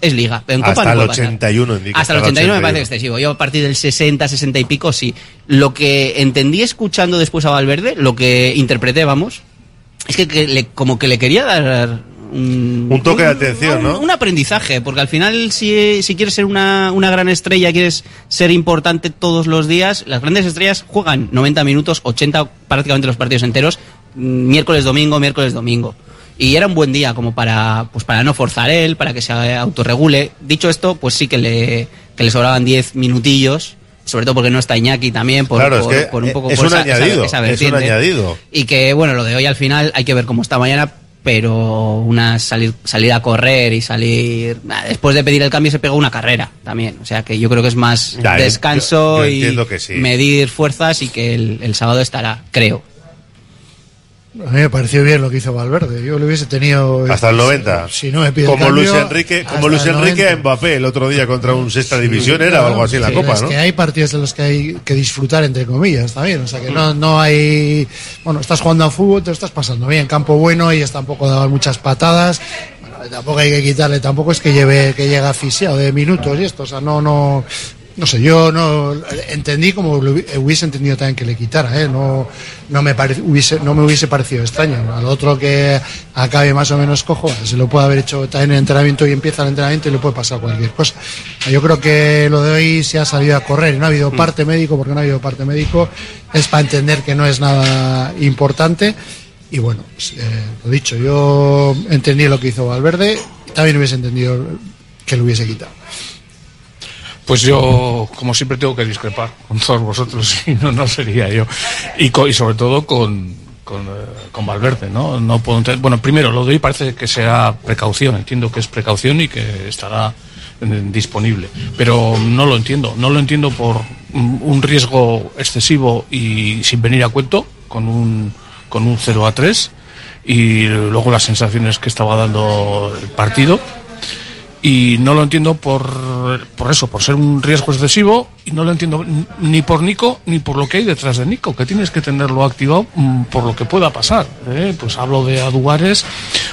es liga. Pero en Copa Hasta no el puede pasar. 81, indica. Hasta el 81 me parece excesivo. Yo a partir del 60, 60 y pico, sí. Lo que entendí escuchando después a Valverde, lo que interpreté, vamos, es que, que le- como que le quería dar un, Un toque de atención, un- ¿no? Un aprendizaje, porque al final si, si quieres ser una, una gran estrella, quieres ser importante todos los días, las grandes estrellas juegan 90 minutos, 80 prácticamente los partidos enteros, mm, miércoles, domingo, miércoles, domingo. Y era un buen día como para, pues para no forzar él, para que se autorregule. Dicho esto, pues sí que le, que le sobraban 10 minutillos, sobre todo porque no está Iñaki también, por, Claro, es por- que por un poco es por un esa- esa- añadido, esa es un añadido. Y que, bueno, lo de hoy al final hay que ver cómo está mañana, pero una salir, salir a correr y salir. Después de pedir el cambio se pegó una carrera también. O sea que yo creo que es más descanso yo- yo y entiendo que sí. medir fuerzas y que el, el sábado estará, creo. A mí me pareció bien lo que hizo Valverde. Yo lo hubiese tenido. Hasta el 90. Si no me pide el como cambio, Luis Enrique, como Luis Enrique 90. a Mbappé el otro día contra un sexta división era o algo así en la sí, Copa, es ¿no? que hay partidos de los que hay que disfrutar, entre comillas, también. O sea, que no, no hay. Bueno, estás jugando a fútbol, te lo estás pasando bien. Campo bueno, ellos tampoco daban muchas patadas. Bueno, tampoco hay que quitarle, tampoco es que lleve que llega asfixiado de minutos y esto. O sea, no, no. No sé, yo no entendí como lo hubi- hubiese entendido también que le quitara, ¿eh? no, no, me parec- hubiese, no me hubiese parecido extraño. Al otro que acabe más o menos cojo, se lo puede haber hecho también en entrenamiento y empieza el entrenamiento y le puede pasar cualquier cosa. Yo creo que lo de hoy se ha salido a correr no ha habido parte médico, porque no ha habido parte médico, es para entender que no es nada importante. Y bueno, pues, eh, lo dicho, yo entendí lo que hizo Valverde y también hubiese entendido que lo hubiese quitado. Pues yo, como siempre, tengo que discrepar con todos vosotros, y no, no sería yo. Y, co- y sobre todo con, eh, con Valverde, ¿no? no puedo entender- Bueno, primero, lo de hoy parece que será precaución, entiendo que es precaución y que estará eh, disponible. Pero no lo entiendo, no lo entiendo por un riesgo excesivo y sin venir a cuento, con un, con un 0 a 3, y luego las sensaciones que estaba dando el partido y no lo entiendo por, por eso, por ser un riesgo excesivo, y no lo entiendo ni por Nico ni por lo que hay detrás de Nico, que tienes que tenerlo activado mm, por lo que pueda pasar. ¿eh? Pues hablo de Aduares,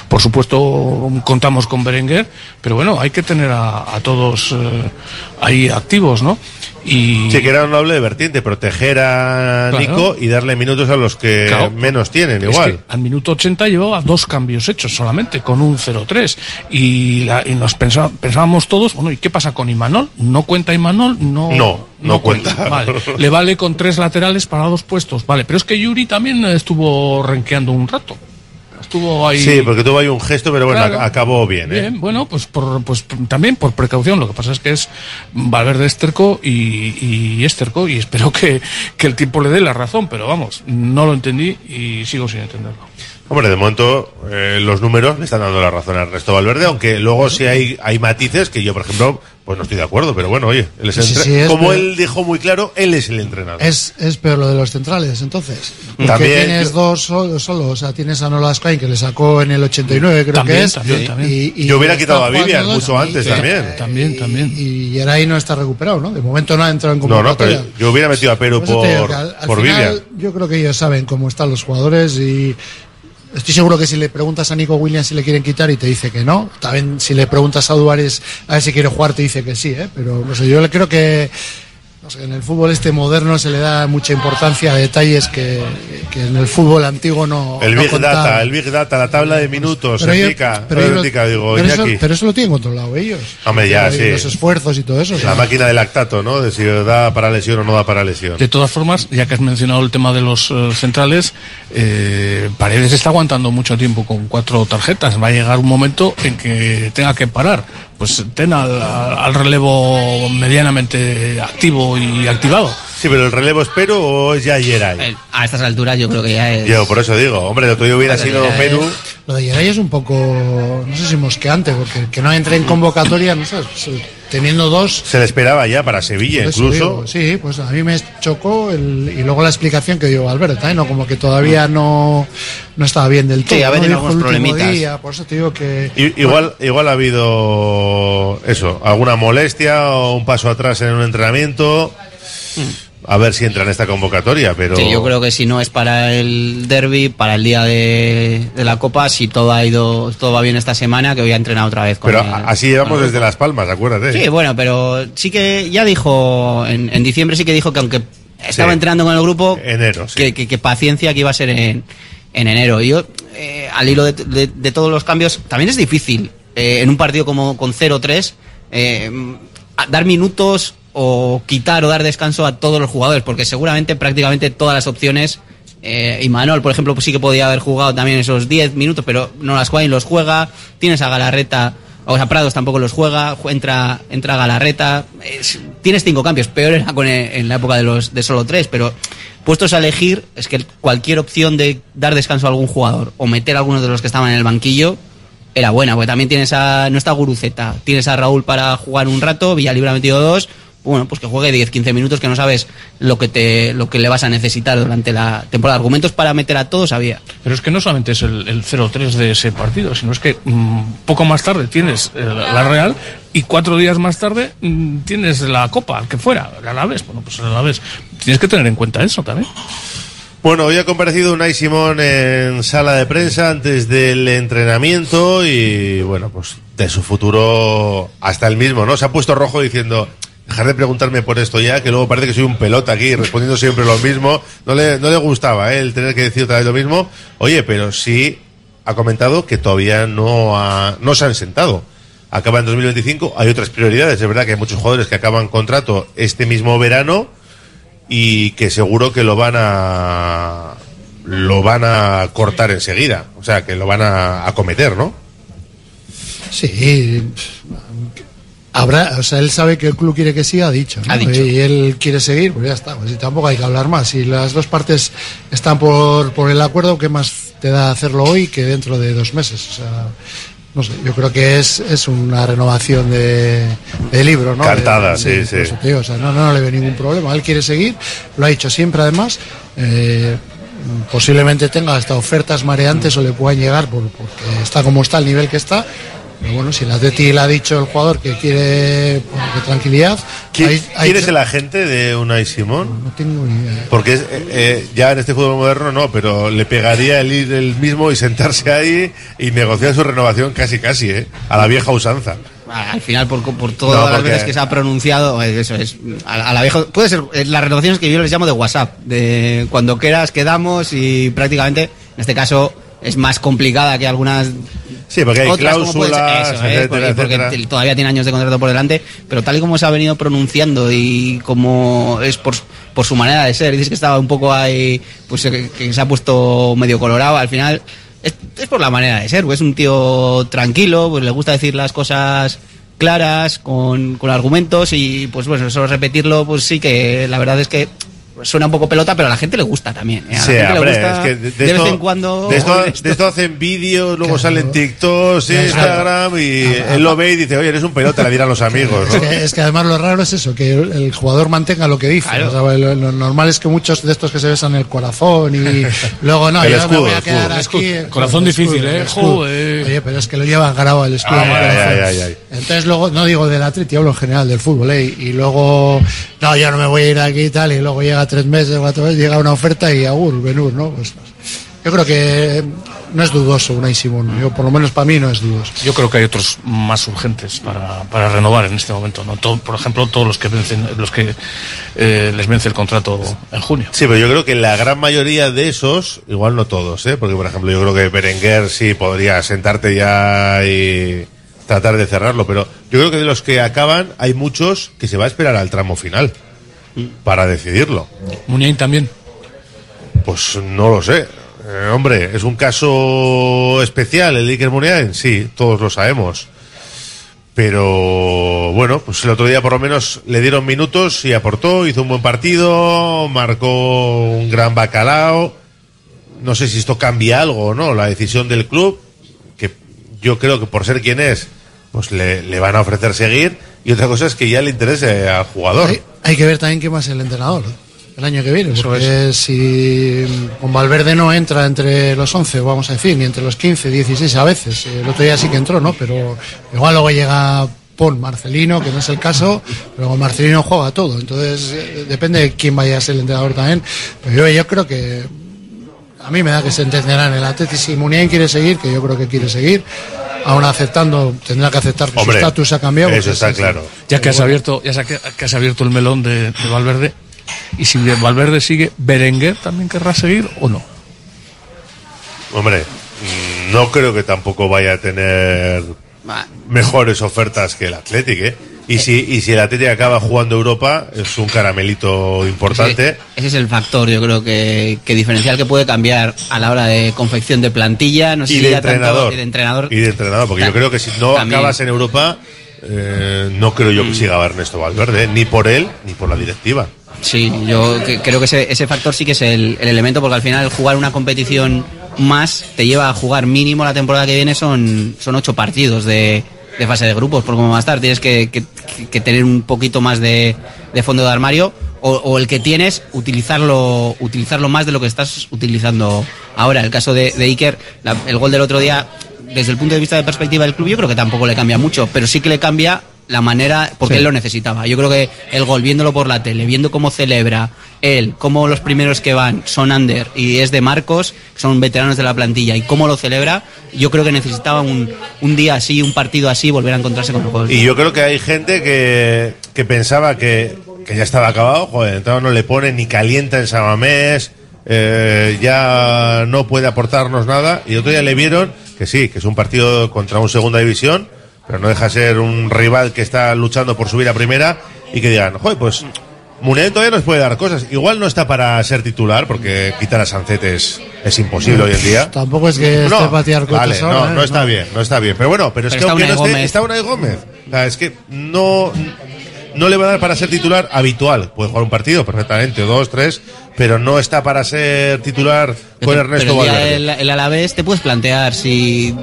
por supuesto contamos con Berenguer, pero bueno, hay que tener a, a todos eh, ahí activos, ¿no? Y Sí, que era una doble vertiente, proteger a Claro. Nico y darle minutos a los que Claro. menos tienen, Es igual. al minuto 80 llevaba dos cambios hechos solamente, con un 0-3. Y, la- y nos pensábamos todos, bueno, ¿y qué pasa con Imanol? ¿No cuenta Imanol? No, No, no cuenta. Vale. Le vale con tres laterales para dos puestos. Vale, pero es que Yuri también estuvo renqueando un rato. Estuvo ahí. Sí, porque tuvo ahí un gesto, pero bueno, Claro. acabó bien, ¿eh? Bien, bueno, pues, por, pues también por precaución. Lo que pasa es que es Valverde esterco y, y esterco y espero que, que el tiempo le dé la razón, pero vamos, no lo entendí y sigo sin entenderlo. Hombre, de momento eh, los números le están dando la razón al resto de Valverde, aunque luego sí hay, hay matices que yo, por ejemplo, pues no estoy de acuerdo, pero bueno, oye, él es el Sí, entre- sí, es como peor. él dijo muy claro, él es el entrenador. Es, es peor lo de los centrales, entonces. Porque También tienes yo- dos solo, solo, o sea, tienes a Nolas Coin que le sacó en el 89, creo También, que es. también, también. Y, y Yo hubiera quitado a Vivian mucho antes y- también. También, también. Y Geray no está recuperado, ¿no? De momento no ha entrado en No, no, convocatoria. pero yo hubiera metido a Perú Por eso te digo por, que al- al por final, Vivian. Yo creo que ellos saben cómo están los jugadores y estoy seguro que si le preguntas a Nico Williams si le quieren quitar y te dice que no. También si le preguntas a Duárez a ver si quiere jugar te dice que sí, ¿eh? Pero no sé, yo creo que no sé, en el fútbol este moderno se le da mucha importancia a detalles que, que en el fútbol antiguo no. El no Big. Data, el Big Data, la tabla de minutos, Pero ellos- indica, pero todo ellos- indica, digo, pero eso, pero eso lo tienen controlado ellos. Hombre, ya, Y sí. Los esfuerzos y todo eso. La máquina de lactato, ¿no? De si da para lesión o no da para lesión. De todas formas, ya que has mencionado el tema de los eh, centrales, eh, Paredes está aguantando mucho tiempo con cuatro tarjetas. Va a llegar un momento en que tenga que parar. Pues ten al, al relevo medianamente activo y activado. Sí, pero el relevo es Perú o es ya Geray. A estas alturas yo creo que ya es... Yo por eso digo, hombre, el otro día hubiera sido Perú. Lo de Geray es un poco, no sé si mosqueante, porque que no entre en convocatoria, no sé, teniendo dos. Se le esperaba ya para Sevilla, por eso incluso. digo, sí, pues a mí me chocó el- y luego la explicación que dio Valverde, también, ¿no? como que todavía no, no estaba bien del todo. Sí, a problemitas. día, por eso te digo que. I- Igual, igual ha habido eso, alguna molestia o un paso atrás en un entrenamiento. A ver si entra en esta convocatoria, pero. Sí, yo creo que si no es para el derby, para el día de, de la Copa, si todo ha ido, todo va bien esta semana, que voy a entrenar otra vez con Pero el- así llevamos desde Las Palmas, acuérdate. Sí, bueno, pero sí que ya dijo, en, en diciembre sí que dijo que aunque estaba Sí. entrenando con el grupo, Enero, sí. que, que- que paciencia que iba a ser en, en enero. Y yo, eh, al hilo de, de- de todos los cambios, también es difícil eh, en un partido como con 0-3 eh, dar minutos o quitar o dar descanso a todos los jugadores, porque seguramente prácticamente todas las opciones. Eh, y Manuel, por ejemplo, pues sí que podía haber jugado también esos 10 minutos, pero no las juega y los juega. Tienes a Galarreta, o sea, Prados tampoco los juega, ju- entra, entra Galarreta. Es- tienes cinco cambios, peor era con el- en la época de los de solo tres, pero puestos a elegir, es que cualquier opción de dar descanso a algún jugador o meter a algunos de los que estaban en el banquillo era buena, porque también tienes a, no está Guruceta, tienes a Raúl para jugar un rato, Villalibre ha metido dos, bueno, pues que juegue 10, 15 minutos que no sabes lo que te, lo que le vas a necesitar durante la temporada. Argumentos para meter a todos había. Pero es que no solamente es el, el 0-3 de ese partido, sino es que mm, poco más tarde tienes eh, la Real y cuatro días más tarde mm, tienes la Copa, el que fuera, el Alavés. Bueno, pues el Alavés. Tienes que tener en cuenta eso también. Bueno, hoy ha comparecido Unai Simón en sala de prensa antes del entrenamiento y bueno, pues de su futuro hasta el mismo, ¿no? Se ha puesto rojo diciendo, dejar de preguntarme por esto ya, que luego parece que soy un pelota aquí respondiendo siempre lo mismo. No le, no le gustaba ¿eh? el tener que decir otra vez lo mismo. Oye, pero sí ha comentado que todavía no, ha- no se han sentado. Acaba en 2025, hay otras prioridades. Es verdad que hay muchos jugadores que acaban contrato este mismo verano y que seguro que lo van a lo van a cortar enseguida, o sea, que lo van a acometer, ¿no? Sí. Habrá, o sea, él sabe que el club quiere que siga, ha dicho. ¿no? Ha dicho. Y él quiere seguir, pues ya está. Pues y tampoco hay que hablar más. Si las dos partes están por, por el acuerdo, ¿qué más te da hacerlo hoy que dentro de dos meses? O sea, no sé, yo creo que es, es una renovación de, de libro, ¿no? Cantada, De- sí, sí. o sea, no, no le ve ningún problema. Él quiere seguir, lo ha dicho siempre además. eh, posiblemente tenga hasta ofertas mareantes o le puedan llegar por- porque está como está, el nivel que está. Pero bueno, si el Atleti le ha dicho el jugador que quiere bueno, que tranquilidad, ¿Quién, hay- hay- quién es el agente de Unai Simón? no tengo ni idea. Porque es, eh, eh, ya en este fútbol moderno no, pero le pegaría el ir él mismo y sentarse ahí y negociar su renovación casi casi, ¿eh? A la vieja usanza. Al final, por, por todas No, las veces que se ha pronunciado, eh, eso es. A, a la vieja, puede ser las renovaciones que yo les llamo de WhatsApp. De cuando quieras, quedamos y prácticamente, en este caso, es más complicada que algunas. Sí, porque hay otras, cláusulas, eso, eh, etcétera, porque, etcétera. todavía tiene años de contrato por delante, pero tal y como se ha venido pronunciando y como es por, por su manera de ser, dices que estaba un poco ahí, pues eh, que, que se ha puesto medio colorado, al final es, es por la manera de ser, pues es un tío tranquilo, pues le gusta decir las cosas claras, con, con argumentos y pues bueno, solo repetirlo, pues sí que la verdad es que suena un poco pelota, pero a la gente le gusta también. ¿eh? A la Sí, gente le hombre, gusta es que de, de de esto, vez en cuando. de esto, de esto hacen vídeos, luego salen TikToks, Instagram y él lo ve y dice, oye, eres un pelota, le dirán los amigos. Es ¿no? que, es que además lo raro es eso, que el, el jugador mantenga lo que dice. O sea, lo, lo normal es que muchos de estos que se besan el corazón y luego no, El yo me escudo, voy a quedar escudo. aquí. Escudo. Corazón escudo, difícil, ¿eh? Oye, pero es que lo llevan grabado el escudo. corazón. ay, ay, ay. Entonces luego, no digo del Atleti, hablo en general del fútbol, ¿eh? Y luego, no, yo no me voy a ir aquí y tal, y luego llega tres meses, cuatro meses, llega una oferta y agur, Benur, ¿no? Pues, yo creo que no es dudoso Unai Simón, yo, por lo menos para mí no es dudoso. Yo creo que hay otros más urgentes para, para renovar en este momento. ¿no? Todo- por ejemplo, todos los que vencen, los que eh, les vence el contrato en junio. Sí, pero yo creo que la gran mayoría de esos, igual no todos, ¿eh? porque por ejemplo yo creo que Berenguer sí podría sentarte ya y tratar de cerrarlo, pero yo creo que de los que acaban hay muchos que se va a esperar al tramo final para decidirlo. Muniain también. Pues no lo sé. Eh, hombre, es un caso especial el Iker Muniain, sí, todos lo sabemos. Pero bueno, pues el otro día por lo menos le dieron minutos y aportó, hizo un buen partido, marcó un gran bacalao. No sé si esto cambia algo o no, la decisión del club, que yo creo que por ser quien es, pues le, le van a ofrecer seguir. Y otra cosa es que ya le interese al jugador. Hay, hay que ver también qué más el entrenador el año que viene, porque si con Valverde no entra entre los 11, vamos a decir, ni entre los 15, 16 a veces, el otro día sí que entró, ¿no? Pero igual luego llega Pon Marcelino, que no es el caso, pero con Marcelino juega todo, entonces eh, depende de quién vaya a ser el entrenador también. Pero yo, yo creo que a mí me da que se entenderá en el Atleti si Muniain quiere seguir, que yo creo que quiere seguir, aún aceptando, tendrá que aceptar que Hombre, su estatus ha cambiado. eso está es- claro. Ya que has abierto, ya que has abierto el melón de, de Valverde. Y si Valverde sigue, ¿Berenguer también querrá seguir o no? Hombre, no creo que tampoco vaya a tener mejores ofertas que el Athletic, ¿eh? Y si, y si el Athletic acaba jugando Europa, es un caramelito importante. Ese, ese es el factor, yo creo que, que diferencial que puede cambiar a la hora de confección de plantilla, no sé y si de tanto- entrenador. y de entrenador. Y de entrenador, porque yo creo que si no También. acabas en Europa, eh, no creo yo que siga Ernesto Valverde, ¿eh? ni por él, ni por la directiva. Sí, yo que- creo que ese, ese factor sí que es el, el elemento, porque al final jugar una competición más te lleva a jugar mínimo la temporada que viene son, son ocho partidos de, de fase de grupos, por cómo va a estar. Tienes que, que- tener un poquito más de, de fondo de armario, o, el que tienes, utilizarlo, utilizarlo más de lo que estás utilizando ahora. El caso de, de Iker, el gol del otro día, desde el punto de vista de perspectiva del club, yo creo que tampoco le cambia mucho, pero sí que le cambia la manera, porque Sí. él lo necesitaba. Yo creo que el gol, viéndolo por la tele, viendo cómo celebra él, cómo los primeros que van son Ander y es de Marcos, que son veteranos de la plantilla, y cómo lo celebra, yo creo que necesitaba un, un día así, un partido así, volver a encontrarse con el gol. Y yo creo que hay gente que, que pensaba que, que ya estaba acabado, joder, entonces no le pone ni calienta en Samamés, eh, ya no puede aportarnos nada. Y otro día le vieron que sí, que es un partido contra un segunda división, pero no deja de ser un rival que está luchando por subir a primera y que digan, joder, pues Muniain todavía nos puede dar cosas. Igual no está para ser titular, porque quitar a Sancet es, es imposible hoy en día. Tampoco es que esté para tirar cohetes vale, ahora, no, ¿eh? no está bien, no está bien. Pero bueno, pero es Pero que está aunque Unai no esté, Gómez. está Unai Gómez. O sea, es que no, no le va a dar para ser titular habitual. Puede jugar un partido perfectamente, o dos, tres, pero no está para ser titular con Pero- Ernesto pero el el Alavés te puedes plantear si,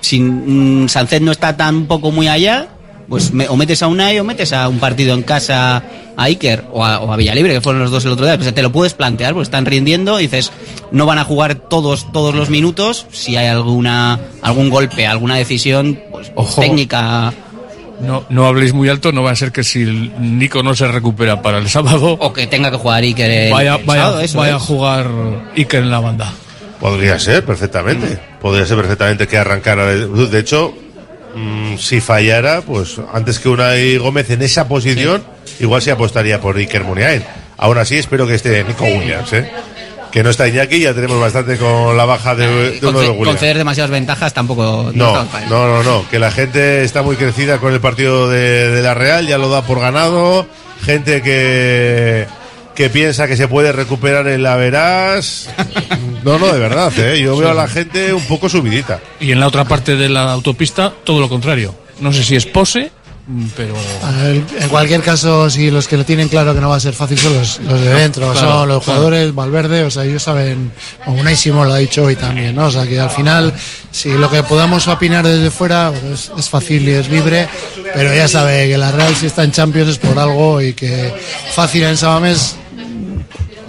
si mm, Sancet no está tampoco muy allá, pues me- o metes a Unai o metes a un partido en casa a Iker o a, o a Villalibre, que fueron los dos el otro día. Pues te lo puedes plantear, porque están rindiendo, y dices, no van a jugar todos todos los minutos, si hay alguna algún golpe, alguna decisión pues, Ojo. técnica No, no habléis muy alto, no va a ser que si Nico no se recupera para el sábado, o que tenga que jugar Iker el, vaya, el vaya, sábado, eso vaya a jugar Iker en la banda. Podría ser perfectamente. Podría ser perfectamente que arrancara. de- De hecho, mm, si fallara, pues antes que Unai Gómez en esa posición, igual se apostaría por Iker Muniain. Aún así, espero que esté Nico Williams, ¿eh? Que no está Iñaki, ya tenemos bastante con la baja de, de uno de Williams. conceder demasiadas ventajas tampoco No, no, no, no. Que la gente está muy crecida con el partido de, de la Real, ya lo da por ganado. Gente que, que piensa que se puede recuperar en la Verás. No, no, de verdad, ¿eh? Yo veo a la gente un poco subidita. Y en la otra parte de la autopista, todo lo contrario. No sé si es pose, pero A ver, En cualquier caso, si los que lo tienen claro que no va a ser fácil son los, los de dentro, Claro, son los claro. jugadores, Valverde, o sea, ellos saben, o Unai Simón lo ha dicho hoy también, ¿no? O sea, que al final, si lo que podamos opinar desde fuera pues, es fácil y es libre, pero ya sabe que la Real si está en Champions es por algo y que fácil en Samamés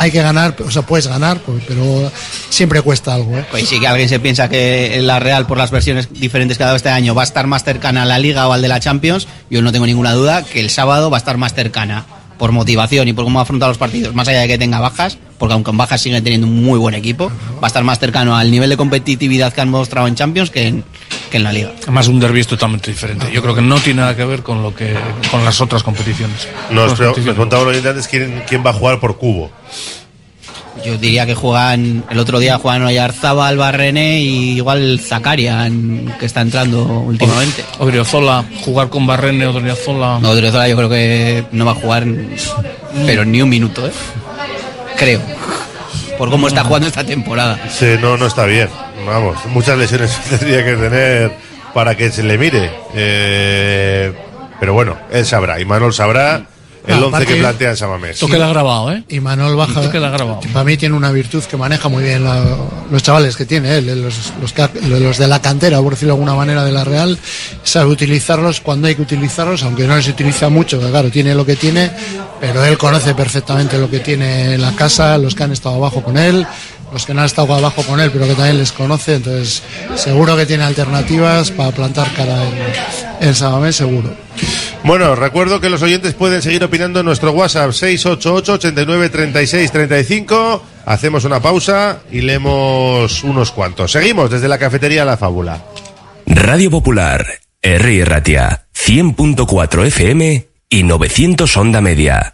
hay que ganar, o sea, puedes ganar, pues, pero siempre cuesta algo, ¿eh? Pues sí que alguien se piensa que la Real, por las versiones diferentes que ha dado este año, va a estar más cercana a la Liga o al de la Champions. Yo no tengo ninguna duda que el sábado va a estar más cercana por motivación y por cómo ha afrontado los partidos, más allá de que tenga bajas, porque aunque en bajas sigue teniendo un muy buen equipo, va a estar más cercano al nivel de competitividad que han mostrado en Champions que en, que en la Liga. además un derby es totalmente diferente. Yo creo que no tiene nada que ver con lo que con las otras competiciones. Nos, preguntaba un antes quién, quién va a jugar por cubo. Yo diría que juegan, el otro día juegan Oyarzábal, Barrené y igual Zakarian, que está entrando últimamente. Odriozola, jugar con Barrene, Odriozola. No, Odriozola yo creo que no va a jugar, pero ni un minuto, ¿eh? Creo. Por cómo está jugando esta temporada. Sí, no, no está bien. Vamos, muchas lesiones tendría que tener para que se le mire. Eh, pero bueno, él sabrá. Y Manuel sabrá el Ah, 11 que plantea en Samamés. Esto queda grabado, ¿eh? Y Manuel Baja, Esto queda grabado. para mí tiene una virtud que maneja muy bien la- los chavales que tiene él, los, los, los de la cantera, por decirlo de alguna manera, de la Real, sabe utilizarlos cuando hay que utilizarlos, aunque no les utiliza mucho, que claro, tiene lo que tiene, pero él conoce perfectamente lo que tiene en la casa, los que han estado abajo con él, los que no han estado abajo con él, pero que también les conoce, entonces seguro que tiene alternativas para plantar cara en, en seguro. Bueno, recuerdo que los oyentes pueden seguir opinando en nuestro WhatsApp 688 89 36 35. Hacemos una pausa y leemos unos cuantos. Seguimos desde la cafetería La Fábula. Radio Popular, R. Ratia, 100.4 FM y 900 Onda Media.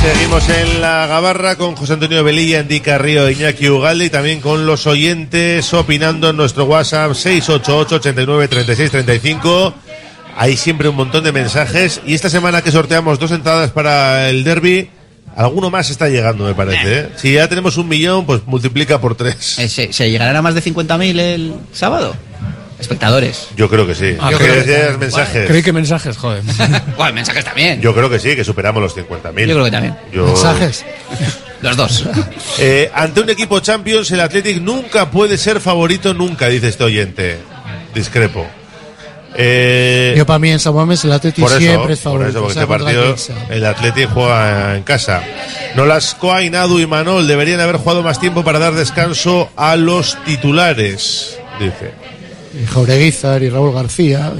Seguimos en la gabarra con José Antonio Velilla, Endica Río, Iñaki Ugalde y también con los oyentes opinando en nuestro WhatsApp 688 89 36 35. Hay siempre un montón de mensajes y esta semana que sorteamos dos entradas para el derby, alguno más está llegando, me parece. ¿eh? Si ya tenemos un millón, pues multiplica por tres. Eh, ¿Se, se llegarán a más de 50.000 el sábado? Espectadores. Yo creo que sí. Ah, Yo creo- creo que decías mensajes. Creí que mensajes, joder. Bueno, mensajes también. Yo creo que sí, que superamos los 50.000. Yo creo que también. Yo- Mensajes. Los dos. Eh, ante un equipo Champions, el Athletic nunca puede ser favorito, nunca, dice este oyente. Discrepo. Eh, Yo para mí en San Mamés el Atleti por eso, siempre es por favorito. eso, porque sea este partido el Atleti juega en casa. Nolascoa, Inadu y Manol deberían haber jugado más tiempo para dar descanso a los titulares, dice. Y Jaureguizar y Raúl García.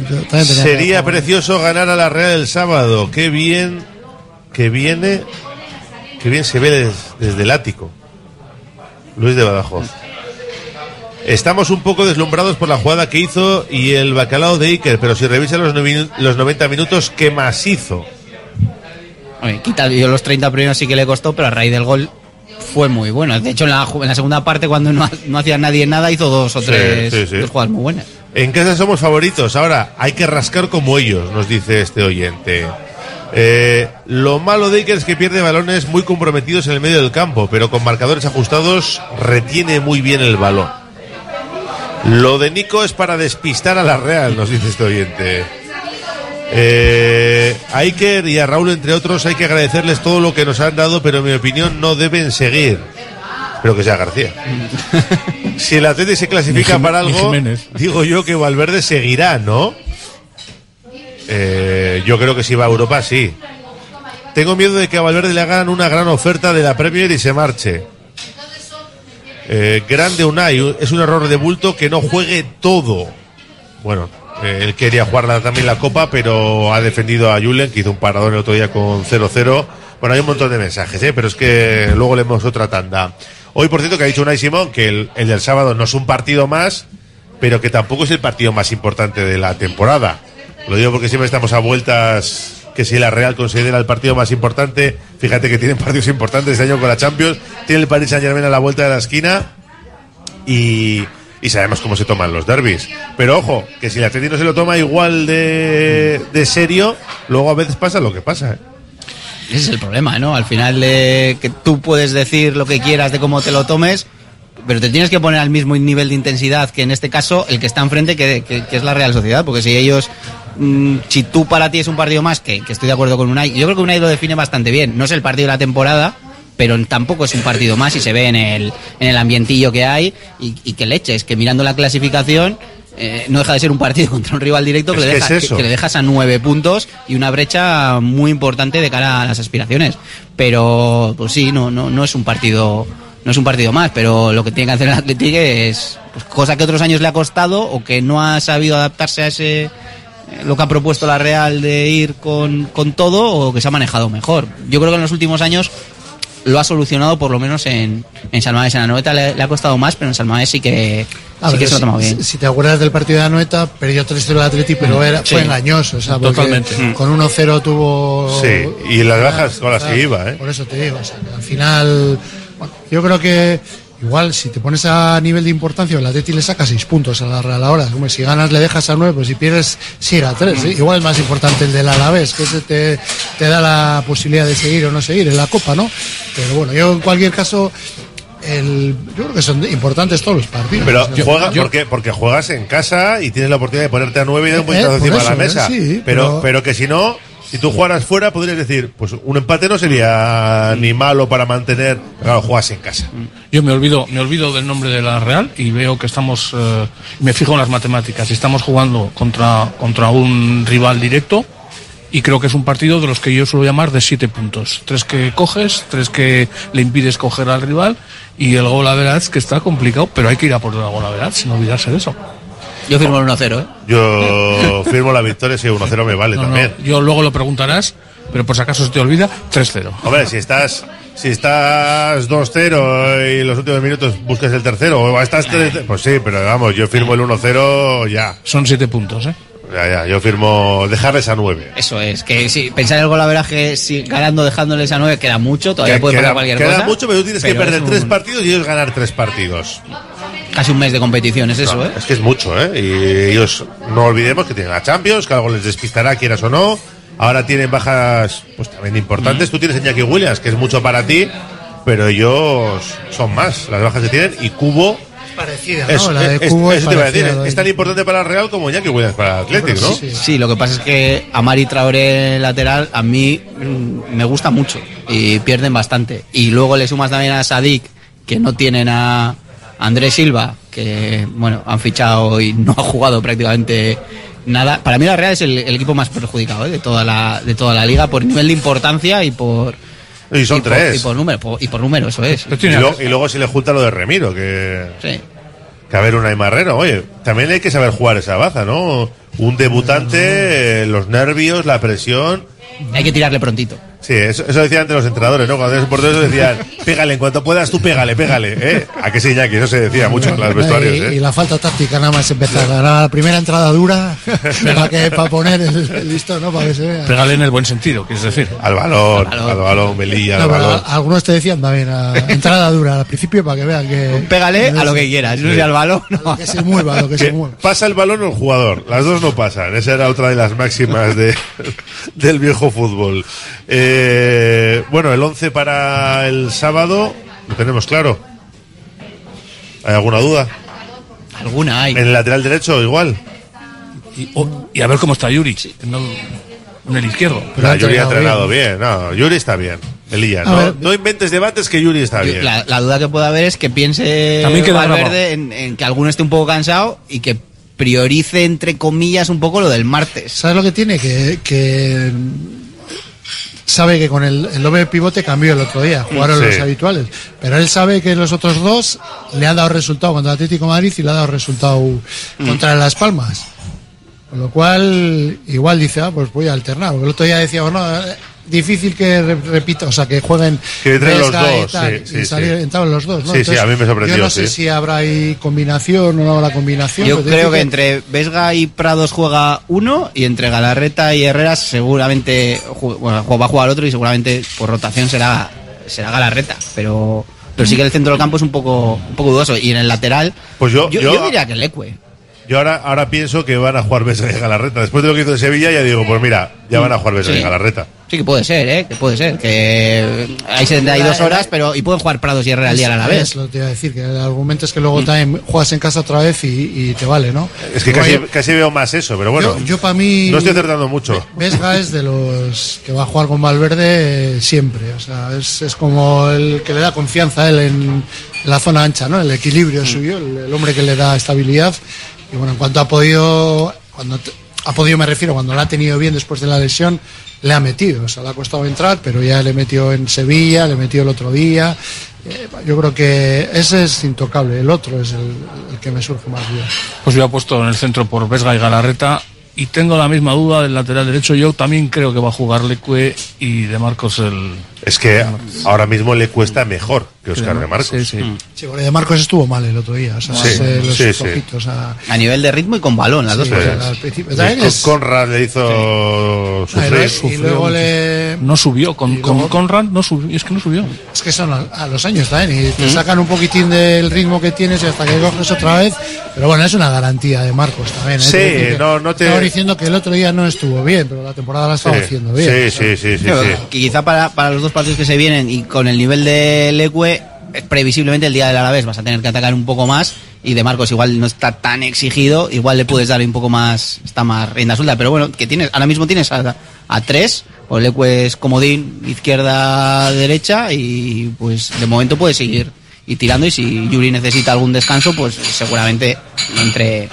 Sería precioso ganar a la Real el sábado. Qué bien que viene, qué bien se ve des- desde el ático. Luis de Badajoz. Estamos un poco deslumbrados por la jugada que hizo y el bacalao de Iker, pero si revisan los, los 90 minutos, ¿qué más hizo? Oye, quita yo los 30 primeros sí que le costó, pero a raíz del gol fue muy bueno. De hecho, en la, en la segunda parte, cuando no, no hacía nadie nada, hizo dos o tres sí, sí. dos jugadas muy buenas. En casa somos favoritos. Ahora hay que rascar como ellos, nos dice este oyente. Eh, lo malo de Iker es que pierde balones muy comprometidos en el medio del campo, pero con marcadores ajustados retiene muy bien el balón. Lo de Nico es para despistar a la Real, nos dice este oyente. Eh, a Iker y a Raúl, entre otros, hay que agradecerles todo lo que nos han dado, pero en mi opinión no deben seguir. Espero que sea García. Si el Atleti se clasifica para algo, digo yo que Valverde seguirá, ¿no? Eh, yo creo que si va a Europa, sí. Tengo miedo de que a Valverde le hagan una gran oferta de la Premier y se marche. Eh, grande Unai, es un error de bulto que no juegue todo. Bueno, eh, él quería jugar la- también la Copa, pero ha defendido a Julen, que hizo un paradón el otro día con 0-0. Bueno, hay un montón de mensajes, ¿eh? pero es que luego leemos otra tanda. Hoy, por cierto, que ha dicho Unai Simón que el, el del sábado no es un partido más, pero que tampoco es el partido más importante de la temporada. Lo digo porque siempre estamos a vueltas que si la Real considera el partido más importante, fíjate que tienen partidos importantes este año con la Champions, tiene el Paris Saint Germain a la vuelta de la esquina y, y sabemos cómo se toman los derbis. Pero ojo, que si el Atleti no se lo toma igual de, de serio, luego a veces pasa lo que pasa. ¿eh? Ese es el problema, ¿no? Al final que tú puedes decir lo que quieras de cómo te lo tomes, pero te tienes que poner al mismo nivel de intensidad que en este caso el que está enfrente, que, que- que es la Real Sociedad, porque si ellos, mm, si tú para ti es un partido más, que, que estoy de acuerdo con Unai, yo creo que Unai lo define bastante bien, no es el partido de la temporada, pero tampoco es un partido más y se ve en el, en el ambientillo que hay y, y que leches, que mirando la clasificación... eh, no deja de ser un partido contra un rival directo que, Es le, que deja, es eso. que- que le dejas a nueve puntos y una brecha muy importante de cara a las aspiraciones. Pero, pues sí, no, no, no es un partido, no es un partido más, pero lo que tiene que hacer el Atlético es pues, cosa que otros años le ha costado o que no ha sabido adaptarse a ese eh, lo que ha propuesto la Real de ir con, con todo o que se ha manejado mejor. Yo creo que en los últimos años lo ha solucionado por lo menos en, en San Mamés. En la noveta le, le ha costado más, pero en San Mamés sí que, A sí ver, que se lo tomado bien. si- si te acuerdas del partido de Anoeta, perdió 3-0 el Atleti, pero Mm, era, sí. fue engañoso. O sea, porque Totalmente. Mm. Con 1-0 tuvo. Sí, y las bajas con las que iba, ¿eh? Por eso te digo, o sea, que al final. bueno, yo creo que. Igual, si te pones a nivel de importancia, el Atleti le saca 6 puntos a la Real ahora. Hombre, si ganas le dejas a 9, pues si pierdes, sigue a 3. Igual es más importante el del Alavés, que ese te, te da la posibilidad de seguir o no seguir en la Copa, ¿no? Pero bueno, yo en cualquier caso, el, yo creo que son importantes todos los partidos. Pero juega, yo- porque, porque juegas en casa y tienes la oportunidad de ponerte a nueve y dar un Eh, puñetazo por encima de la mesa. eh, sí, pero, pero- pero que si no, si tú jugaras fuera, podrías decir, pues un empate no sería ni malo para mantener. Claro, juegas en casa. Yo me olvido, me olvido del nombre de la Real y veo que estamos, eh, me fijo en las matemáticas, estamos jugando contra, contra un rival directo y creo que es un partido de los que yo suelo llamar de siete puntos. Tres que coges, tres que le impides coger al rival y el gol a veraz que está complicado, pero hay que ir a por el gol a veraz sin olvidarse de eso. Yo firmo el 1-0, ¿eh? Yo firmo la victoria, si 1-0 me vale No, no, también. yo luego lo preguntarás, pero por si acaso se te olvida, 3-0. Hombre, si estás si estás 2-0 y los últimos minutos buscas el tercero, o estás 3 pues sí, pero vamos, yo firmo el 1-0 ya. Son siete puntos, ¿eh? Ya, ya, yo firmo dejarles a 9. Eso es, que si pensar en el golaveraje si ganando dejándoles a 9 queda mucho, todavía puede queda, pasar cualquier queda cosa. mucho, pero tú tienes que pero perder es un- tres partidos y ellos ganar tres partidos. Casi un mes de competición, es eso, ¿eh? Es que es mucho, ¿eh? Y ellos, no olvidemos que tienen a Champions, que algo les despistará, quieras o no. Ahora tienen bajas, pues también importantes. Tú tienes a Iñaki Williams, que es mucho para ti, pero ellos son más las bajas que tienen. Y Cubo. parecida, ¿no? Es, La de Cubo tan importante para el Real como Iñaki Williams para el Athletic, ¿no? Sí, lo que pasa es que a Mari Traoré lateral a mí mm, me gusta mucho y pierden bastante. Y luego le sumas también a Sadik, que no tienen a Andrés Silva, que bueno, han fichado y no ha jugado prácticamente nada. Para mí la Real es el, el equipo más perjudicado ¿eh? de toda la de toda la liga por nivel de importancia y por Y son tres. y por número por- y por número eso es. Y, luego, y luego si le junta lo de Remiro, que... Sí. Que a ver, una Marrero, oye, también hay que saber jugar esa baza, ¿no? Un debutante, eh, los nervios, la presión. Hay que tirarle prontito. Sí, eso, eso decían antes los entrenadores, ¿no? Cuando eres portero decían, pégale, en cuanto puedas tú pégale, pégale, ¿eh? ¿A que sí, Iñaki? Eso se decía mucho en los vestuarios, y, y ¿eh? la falta táctica nada más empezar. Ahora la primera entrada dura para que para poner el, el listo, ¿no? Para que se vea. Pégale en el buen sentido, quieres decir. Al balón, al balón, Melilla, No, al pero balón. a- algunos te decían también a- entrada dura al principio para que vean que Pégale a lo que quieras, no Sí. sea al balón. a lo que se mueva, a lo que se mueva. pasa el balón o el jugador. Las dos no pasan. Esa era otra de las máximas de, del viejo fútbol. Eh, bueno, el 11 para el sábado lo tenemos claro. ¿Hay alguna duda? Alguna hay. En el lateral derecho igual. Y, o- y a ver cómo está Yuri. No, en el izquierdo. No, Yuri ha entrenado bien. No, Yuri está bien. Elías, no, ver. no inventes debates que Yuri está bien. La, la duda que puede haber es que piense Valverde en, en que alguno esté un poco cansado y que priorice entre comillas un poco lo del martes. ¿Sabes lo que tiene? Que, que sabe que con el, el doble pivote cambió el otro día, jugaron Sí. los habituales. Pero él sabe que los otros dos le han dado resultado contra el Atlético de Madrid y le ha dado resultado contra Las Palmas. Con lo cual, igual dice, ah, pues voy a alternar. Porque el otro día decíamos, no, eh, difícil que re- repita, o sea, que jueguen Que entren los y dos, tal, sí, y sí, salir- sí. entraron los dos, ¿no? Sí, sí, a mí me sorprendió, Yo no sé sí. si habrá ahí combinación o no habrá combinación. Yo creo que entre Vesga y Prados juega uno y entre Galarreta y Herreras seguramente bueno, va a jugar otro y seguramente por rotación será será Galarreta, pero pero sí que el centro del campo es un poco un poco dudoso y en el lateral Pues yo, yo, yo, yo diría que Leque. yo ahora, ahora pienso que van a jugar Vesga y Galarreta. Después de lo que hizo en Sevilla, ya digo, pues mira, ya van a jugar Vesga Sí. y Galarreta. Sí que puede ser, ¿eh? Que puede ser. Que hay 72 horas, pero y pueden jugar Prados y Herrera al día a la Es vez. lo que te iba a decir, que el argumento es que luego también juegas en casa otra vez y, y te vale, ¿no? Es que casi, casi veo más eso, pero bueno. Yo, yo para mí. No estoy acertando mucho. Vesga es de los que va a jugar con Valverde siempre. O sea, es, es como el que le da confianza a él en la zona ancha, ¿no? El equilibrio suyo, el, el hombre que le da estabilidad. Y bueno, en cuanto ha podido. Cuando te- ha podido, me refiero, cuando lo ha tenido bien después de la lesión, le ha metido. O sea, le ha costado entrar, pero ya le metió en Sevilla, le metió el otro día. Eh, yo creo que ese es intocable. El otro es el, el que me surge más bien. Pues yo he puesto en el centro por Vesga y Galarreta y tengo la misma duda del lateral derecho. Yo también creo que va a jugar Leque y De Marcos el. Es que ahora mismo le cuesta mejor que Oscar de Marcos. Sí, sí. Sí, porque de Marcos estuvo mal el otro día. O sea, Sí, los sí, sí. flojitos, a- A nivel de ritmo y con balón, las dos Sí, cosas. es- Conrad le hizo Ah, y luego- sufrir. y luego le. No subió, con, con Conrad no subió, es que no subió. Es que son a, a los años también. Y te Mm. sacan un poquitín del ritmo que tienes y hasta que coges otra vez. Pero bueno, es una garantía de Marcos también. ¿eh? Sí, que no- no te- Estaba diciendo que el otro día no estuvo bien, pero la temporada la estaba Sí, haciendo bien. sí, O sea, sí, sí, quizá para, para los dos partidos que se vienen y con el nivel de Leque, previsiblemente el día del Alavés vas a tener que atacar un poco más y de Marcos igual no está tan exigido, igual le puedes dar un poco más, está más rienda suelta, pero bueno, que tienes, ahora mismo tienes a, a tres, o Leque es comodín, izquierda, derecha y pues de momento puedes seguir y tirando y si Yuri necesita algún descanso, pues seguramente entre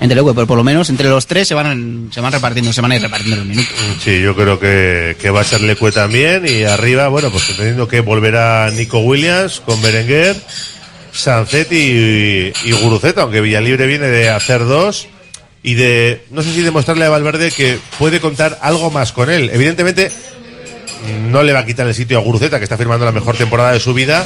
entre Leque, pero por lo menos entre los tres se van se van repartiendo, se van a ir repartiendo los minutos. Sí, yo creo que, que va a ser Lecue también. Y arriba, bueno, pues entendiendo que volverá Nico Williams con Berenguer, Sancet y, y Guruceta, aunque Villalibre viene de hacer dos. Y de, no sé si demostrarle a Valverde que puede contar algo más con él. Evidentemente, no le va a quitar el sitio a Guruceta, que está firmando la mejor temporada de su vida.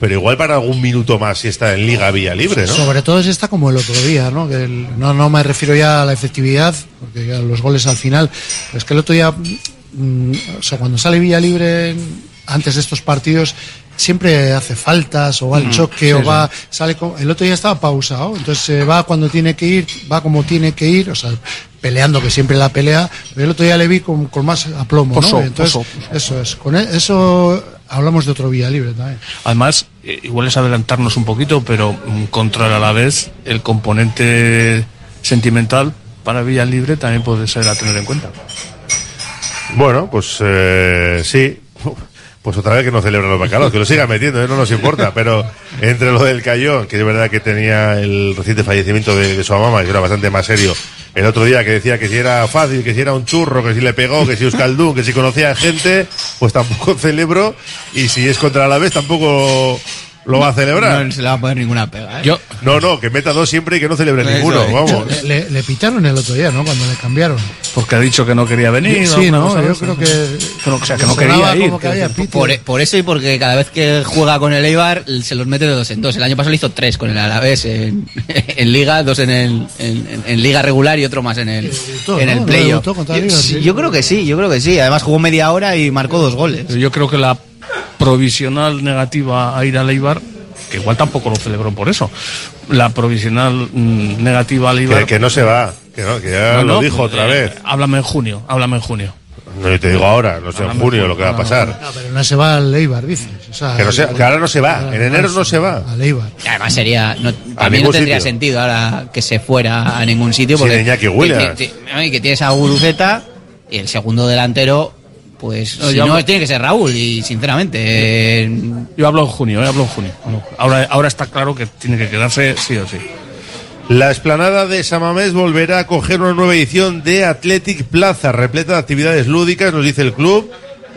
Pero igual para algún minuto más si está en Liga Villalibre, ¿no? Sobre todo si está como el otro día, ¿no? Que el- no, no me refiero ya a la efectividad, porque ya los goles al final. es que el otro día, mm, o sea, cuando sale Villa Libre antes de estos partidos, siempre hace faltas o va al Mm, choque sí, o sí. va, sale con- el otro día estaba pausado, entonces eh, va cuando tiene que ir, va como tiene que ir, o sea, peleando que siempre la pelea, pero el otro día le vi con, con más aplomo, Pozo, ¿no? Entonces, eso es, con e- eso hablamos de otro Villa Libre también. Además, eh, igual es adelantarnos un poquito, pero mm, contra el Alavés, el componente sentimental para Villa Libre también puede ser a tener en cuenta. Bueno, pues eh, sí. Pues otra vez que no celebran los bacalos, que lo sigan metiendo, ¿eh? no nos importa. Pero entre lo del Cayón, que es verdad que tenía el reciente fallecimiento de, de su mamá, y era bastante más serio, el otro día que decía que si era fácil, que si era un churro, que si le pegó, que si Euskaldun, que si conocía gente, pues tampoco celebro. Y si es contra la vez, tampoco lo va a celebrar. No se le va a poner ninguna pega. ¿eh? Yo, no, no, que meta dos siempre y que no celebre Eso ninguno, es. vamos. Le, le pitaron el otro día, ¿no? Cuando le cambiaron. Porque ha dicho que no quería venir. Sí, no, yo creo que. O sea, que no quería ir. que. Por, por eso y porque cada vez que juega con el Eibar se los mete de dos en dos. El año pasado le hizo tres con el Alavés en, en Liga, dos en, el, en, en Liga regular y otro más en el, el No contra Yo, yo creo que sí, yo creo que sí. Además jugó media hora y marcó dos goles. Yo creo que la provisional negativa a ir al Eibar, que igual tampoco lo celebró por eso, la provisional mm, negativa al Eibar... Que, que no se va, que, no, que ya No, lo no, dijo otra eh, vez. Háblame en junio, háblame en junio. No, yo te digo ahora, no sé en junio lo que va a pasar. No, pero no se va al Eibar, dices. O sea, Que, no se- que ahora no se va, en enero no se va. Al Eibar. Y Además sería, no, ningún no tendría sitio. sentido ahora que se fuera a ningún sitio Sin porque Iñaki Williams. que, que- que tienes a Guruceta y el segundo delantero, pues No, si yo no hablo- tiene que ser Raúl y sinceramente eh, Yo hablo en junio, eh, hablo en junio. Ahora, ahora está claro que tiene que quedarse sí o sí. La explanada de Samamés volverá a coger una nueva edición de Athletic Plaza, repleta de actividades lúdicas, nos dice el club.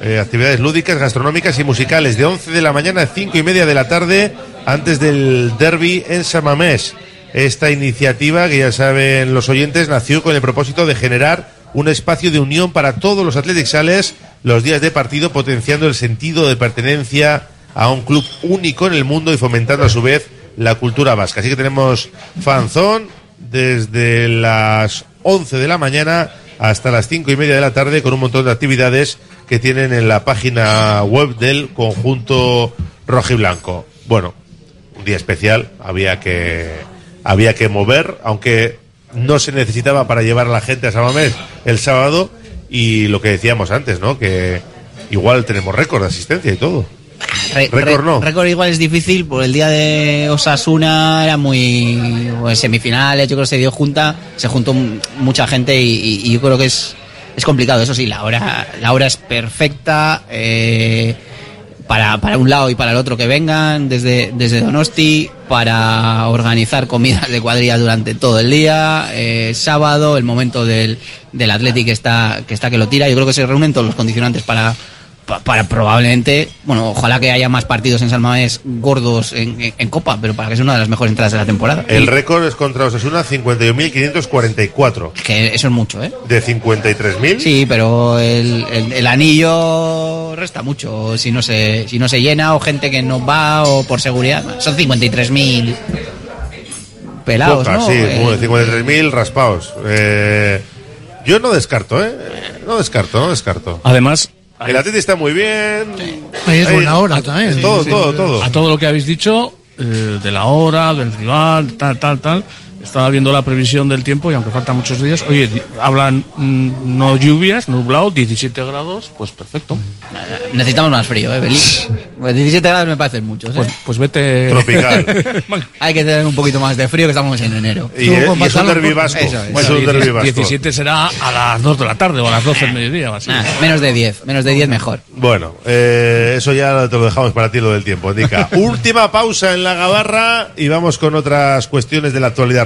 eh, actividades lúdicas, gastronómicas y musicales, de 11 de la mañana a 5 y media de la tarde, antes del derby en Samamés. Esta iniciativa, que ya saben los oyentes, nació con el propósito de generar un espacio de unión para todos los Athletic Sales los días de partido, potenciando el sentido de pertenencia a un club único en el mundo y fomentando a su vez la cultura vasca. Así que tenemos fanzón desde las 11 de la mañana hasta las 5 y media de la tarde con un montón de actividades que tienen en la página web del conjunto rojiblanco. Bueno, un día especial, había que había que mover, aunque no se necesitaba para llevar a la gente a Samamés el sábado y lo que decíamos antes, ¿no? Que igual tenemos récord de asistencia y todo. Re- Récord no. récord igual es difícil, por el día de Osasuna era muy pues, semifinales, yo creo que se dio junta, se juntó mucha gente y, y- y yo creo que es, es complicado, eso sí, la hora, la hora es perfecta eh, para, para un lado y para el otro que vengan desde, desde Donosti, para organizar comidas de cuadrilla durante todo el día, eh, sábado, el momento del, del Athletic que está, que está que lo tira, yo creo que se reúnen todos los condicionantes para pa- para probabmente, bueno, ojalá que haya más partidos en San Mamés gordos en, en- en Copa, pero para que sea una de las mejores entradas de la temporada. El récord es contra Osasuna 51.544. que eso es mucho, ¿eh? De 53.000. Sí, pero el, el- el anillo resta mucho si no se si no se llena o gente que no va o por seguridad. Son 53.000 pelados, Pocas, ¿no? sí, Eh, bueno, 53.000 raspados. Eh, yo no descarto, ¿eh? No descarto, no descarto. Además, El Atleti está muy bien. Ahí es buena hora también. Todo, Sí, todo, sí. todo. a todo lo que habéis dicho, eh, de la hora, del rival, tal, tal, tal, estaba viendo la previsión del tiempo y aunque faltan muchos días, oye, hablan mm, no lluvias, nublado, 17 grados, pues perfecto. necesitamos más frío, ¿eh, Beli? Pues 17 grados me parecen muchos, ¿eh? Pues, pues vete... Tropical. Hay que tener un poquito más de frío que estamos en enero. Y, y es un derbi vasco. Eso es. Es un derbi vasco. 17 será a las 2 de la tarde o a las 12 del mediodía o así. Nah, menos de 10, menos de 10 mejor. Bueno, eh, eso ya te lo dejamos para ti lo del tiempo, Indica. Última pausa en la gabarra y vamos con otras cuestiones de la actualidad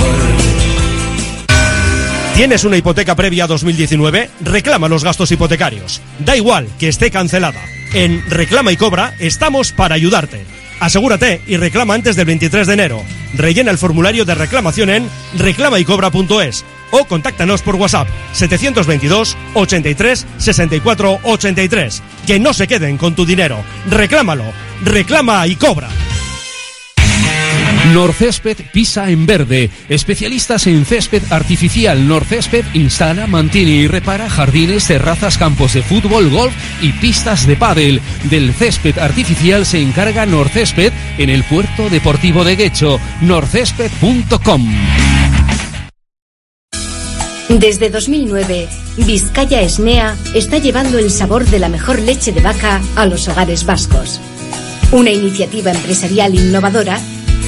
¿Tienes una hipoteca previa a 2019? Reclama los gastos hipotecarios. Da igual que esté cancelada. En Reclama y Cobra estamos para ayudarte. Asegúrate y reclama antes del 23 de enero. Rellena el formulario de reclamación en reclamaycobra.es o contáctanos por WhatsApp 722 83 64 83. Que no se queden con tu dinero. Reclámalo. Reclama y cobra. Norcésped pisa en verde. Especialistas en césped artificial. Norcésped instala, mantiene y repara jardines, terrazas, campos de fútbol, golf y pistas de pádel. Del césped artificial se encarga Norcésped en el puerto deportivo de Guecho. norcésped.com. Desde 2009, Vizcaya Esnea está llevando el sabor de la mejor leche de vaca a los hogares vascos. Una iniciativa empresarial innovadora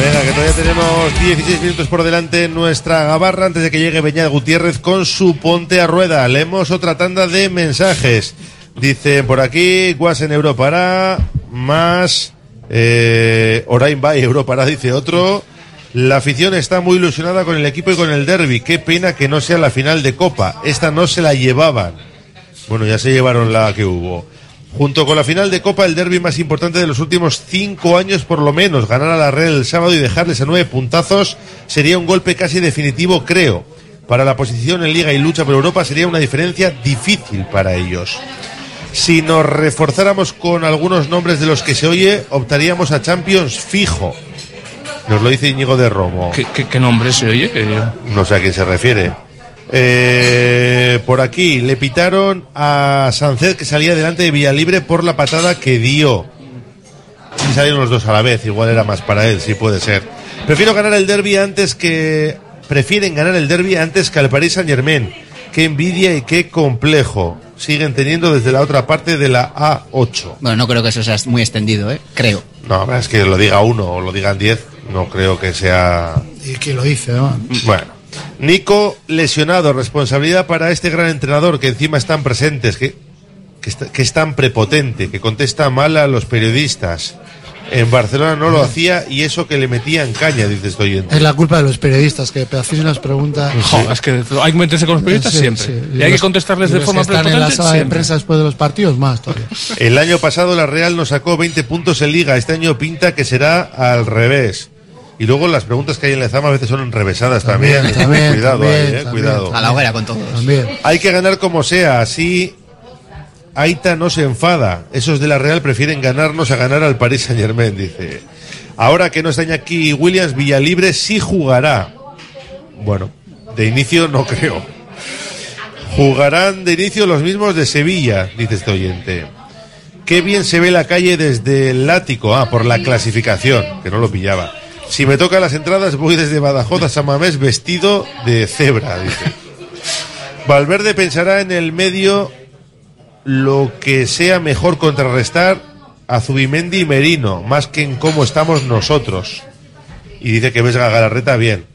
Venga, que todavía tenemos 16 minutos por delante nuestra gabarra antes de que llegue Beñat Gutiérrez con su ponte a rueda. Leemos otra tanda de mensajes. Dicen por aquí, Guas en Europa más eh, Orain Bay Europa dice otro. La afición está muy ilusionada con el equipo y con el derby. Qué pena que no sea la final de Copa. Esta no se la llevaban. Bueno, ya se llevaron la que hubo. Junto con la final de Copa, el derby más importante de los últimos cinco años por lo menos. Ganar a la Real el sábado y dejarles a nueve puntazos sería un golpe casi definitivo, creo. Para la posición en Liga y lucha por Europa sería una diferencia difícil para ellos. Si nos reforzáramos con algunos nombres de los que se oye, optaríamos a Champions fijo. Nos lo dice Íñigo de Romo. ¿Qué, qué, qué nombre se oye? Que- No sé a quién se refiere. Eh, por aquí le pitaron a Sanced que salía delante de Villalibre por la patada que dio. Y salieron los dos a la vez, igual era más para él, sí puede ser. Prefiero ganar el derby antes que. Prefieren ganar el derby antes que al Paris Saint Germain. Qué envidia y qué complejo. Siguen teniendo desde la otra parte de la A8. Bueno, no creo que eso sea muy extendido, ¿eh? Creo. No, es que lo diga uno o lo digan diez, no creo que sea. ¿Y quién lo dice? no? Bueno. Nico lesionado, responsabilidad para este gran entrenador que encima están presentes, que, que, está- que es tan prepotente, que contesta mal a los periodistas. En Barcelona no lo hacía y eso que le metía en caña, dice este oyente. Es la culpa de los periodistas que hacéis unas preguntas. Jo, es que hay que meterse con los periodistas Sí, siempre. sí. Y hay que contestarles y de los forma que están en la prepotente sala de prensa después de los partidos, más todavía. El año pasado la Real nos sacó 20 puntos en liga, este año pinta que será al revés. Y luego las preguntas que hay en la Zama a veces son enrevesadas también. También, también, cuidado también, ahí, eh, también. cuidado. A la hoguera con todos. También. Hay que ganar como sea, así Aita no se enfada. Esos de la Real prefieren ganarnos a ganar al Paris Saint Germain, dice. Ahora que no está aquí Williams, Villalibre sí jugará. Bueno, de inicio no creo. Jugarán de inicio los mismos de Sevilla, dice este oyente. Qué bien se ve la calle desde el ático. Ah, por la clasificación, que no lo pillaba. Si me tocan las entradas, voy desde Badajoz a San Mamés vestido de cebra, dice. Valverde pensará en el medio lo que sea mejor contrarrestar a Zubimendi y Merino, más que en cómo estamos nosotros. Y dice que ves a Galarreta bien.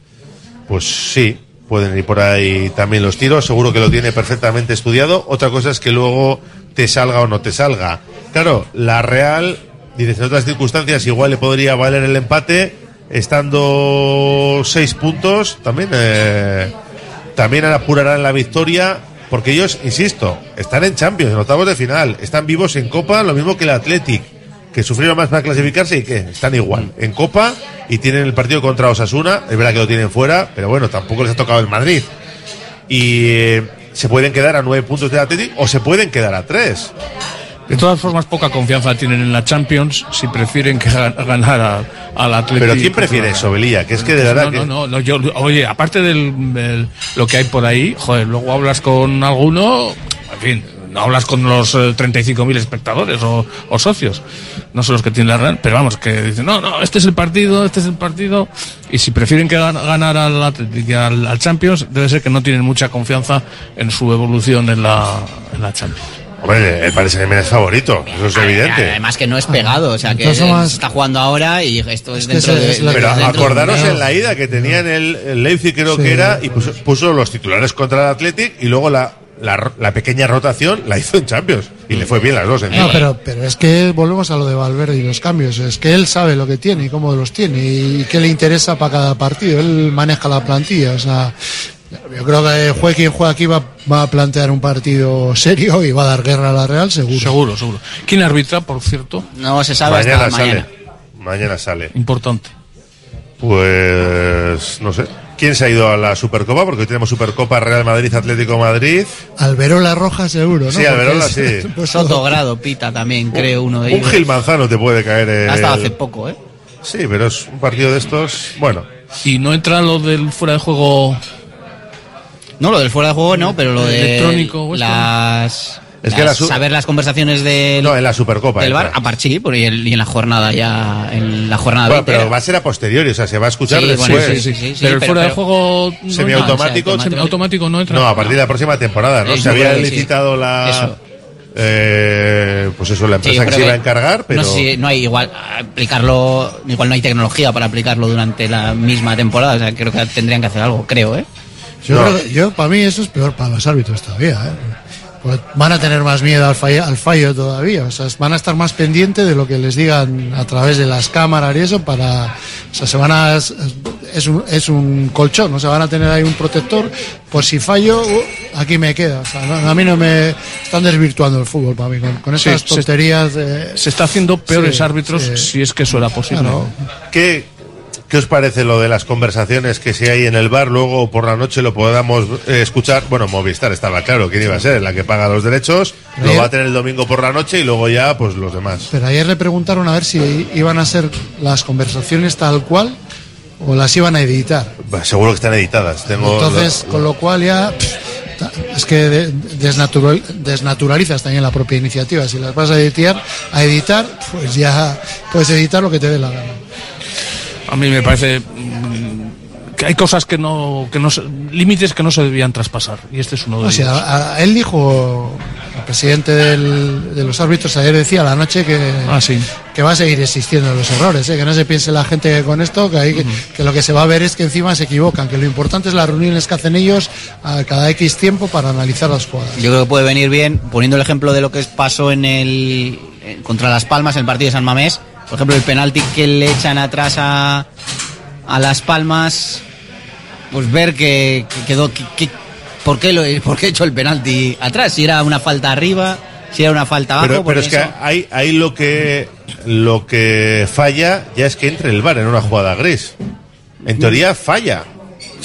Pues sí, pueden ir por ahí también los tiros, seguro que lo tiene perfectamente estudiado. Otra cosa es que luego te salga o no te salga. Claro, la Real, dices, en otras circunstancias igual le podría valer el empate, estando seis puntos, también, eh, también apurarán la victoria, porque ellos, insisto, están en Champions, en octavos de final, están vivos en Copa, lo mismo que el Athletic, que sufrieron más para clasificarse y que están igual en Copa y tienen el partido contra Osasuna, es verdad que lo tienen fuera, pero bueno, tampoco les ha tocado el Madrid. Y eh, se pueden quedar a nueve puntos del Athletic o se pueden quedar a tres. De todas formas, poca confianza tienen en la Champions si prefieren que ga- ganar al Atlético. Pero ¿quién prefiere eso, Belilla? Que es que de verdad no, que... no, no, no, yo, oye, aparte del, del- lo que hay por ahí, joder, luego hablas con alguno, en fin, no hablas con los eh, 35.000 espectadores o, o socios, no son los que tienen la Real, pero vamos, que dicen, no, no, este es el partido, este es el partido, y si prefieren que gan- ganar al, al, al Champions, debe ser que no tienen mucha confianza en su evolución en la, en la Champions. Hombre, el Paris Saint-Germain es favorito, eso es evidente. Además que no es pegado, o sea que Entonces, está jugando ahora y esto es, dentro de... es lo que- Pero dentro acordaros en la ida que tenían el, el Leipzig, creo Sí. que era, y puso, puso los titulares contra el Athletic y luego la, la, ro- la pequeña rotación la hizo en Champions. Y le fue bien las dos. En No, pero, pero es que volvemos a lo de Valverde y los cambios. Es que él sabe lo que tiene y cómo los tiene y qué le interesa para cada partido. Él maneja la plantilla. O sea, yo creo que juegue quien juegue aquí va, va a plantear un partido serio y va a dar guerra a la Real, seguro. Seguro, seguro. ¿Quién arbitra, por cierto? No se sabe mañana hasta sale. mañana. Mañana sale. Importante. Pues no sé. ¿Quién se ha ido a la Supercopa? Porque hoy tenemos Supercopa Real Madrid Atlético Madrid. Alberola Roja, seguro, ¿no? Sí, Alberola, sí. pues, Sotogrado, Pita también, creo, uno de Un ellos. Gil Manzano te puede caer. el- Ha estado hace poco, ¿eh? Sí, pero es un partido de estos. Bueno, Y no entra lo del fuera de juego. No, lo del fuera de juego no, pero lo de Electrónico esto. las... Es que las- la su- saber las conversaciones del, no, en la Supercopa. del bar, entra. a par- sí, por- y, el- y en la jornada ya, en la jornada Bueno, 20 pero era. va a ser a posteriori, o sea, se va a escuchar Sí, después. bueno, sí, sí, sí, sí, pero el pero- fuera de juego. no. Semiautomático. No, o sea, Semiautomático no entra. No, a partir de la próxima temporada, ¿no? Sí, se había sí. licitado la. Eso. eh, pues eso, la Sí, empresa que se iba a encargar, pero. No sé si no hay igual aplicarlo, igual no hay tecnología para aplicarlo durante la misma temporada, o sea, creo que tendrían que hacer algo, creo, ¿eh? Yo, No. creo que- yo, para mí, eso es peor para los árbitros todavía. ¿eh? Pues van a tener más miedo al fallo, al fallo todavía. O sea, van a estar más pendientes de lo que les digan a través de las cámaras y eso para. O sea, se van a. Es, un, es un colchón, o sea, van a tener ahí un protector. Por si fallo, uh, aquí me queda. O sea, no- a mí no me. Están desvirtuando el fútbol para mí con, con Sí, esas se- tonterías. de- Se está haciendo peores Sí, árbitros sí. si es que eso era posible. Claro. ¿Qué, ¿Qué os parece lo de las conversaciones que si hay en el bar, luego por la noche lo podamos eh, escuchar? Bueno, Movistar estaba claro quién iba a ser, la que paga los derechos, lo va a tener el domingo por la noche y luego ya, pues los demás. Pero ayer le preguntaron a ver si iban a ser las conversaciones tal cual o las iban a editar. Bah, seguro que están editadas. Tengo Entonces, con lo cual ya pff, es que de- desnatural- desnaturalizas también la propia iniciativa. Si las vas a editar, a editar, pues ya puedes editar lo que te dé la gana. A mí me parece mm, que hay cosas que no, que no se- límites que no se debían traspasar y este es uno de O ellos. a él dijo, el presidente del- de los árbitros ayer decía a la noche que, Ah, sí. que va a seguir existiendo los errores, ¿eh? que no se piense la gente que con esto, que, hay, que lo que se va a ver es que encima se equivocan, que lo importante es las reuniones que hacen ellos a cada X tiempo para analizar las jugadas. Yo creo que puede venir bien, poniendo el ejemplo de lo que pasó en el contra Las Palmas en el partido de San Mamés, por ejemplo, el penalti que le echan atrás a, a Las Palmas, pues ver que, que quedó, que, que- ¿por, qué lo, ¿por qué echó el penalti atrás? Si era una falta arriba, si era una falta abajo. Pero, pero es que ahí, ahí lo que lo que falla ya es que entre el bar en una jugada gris. En teoría falla.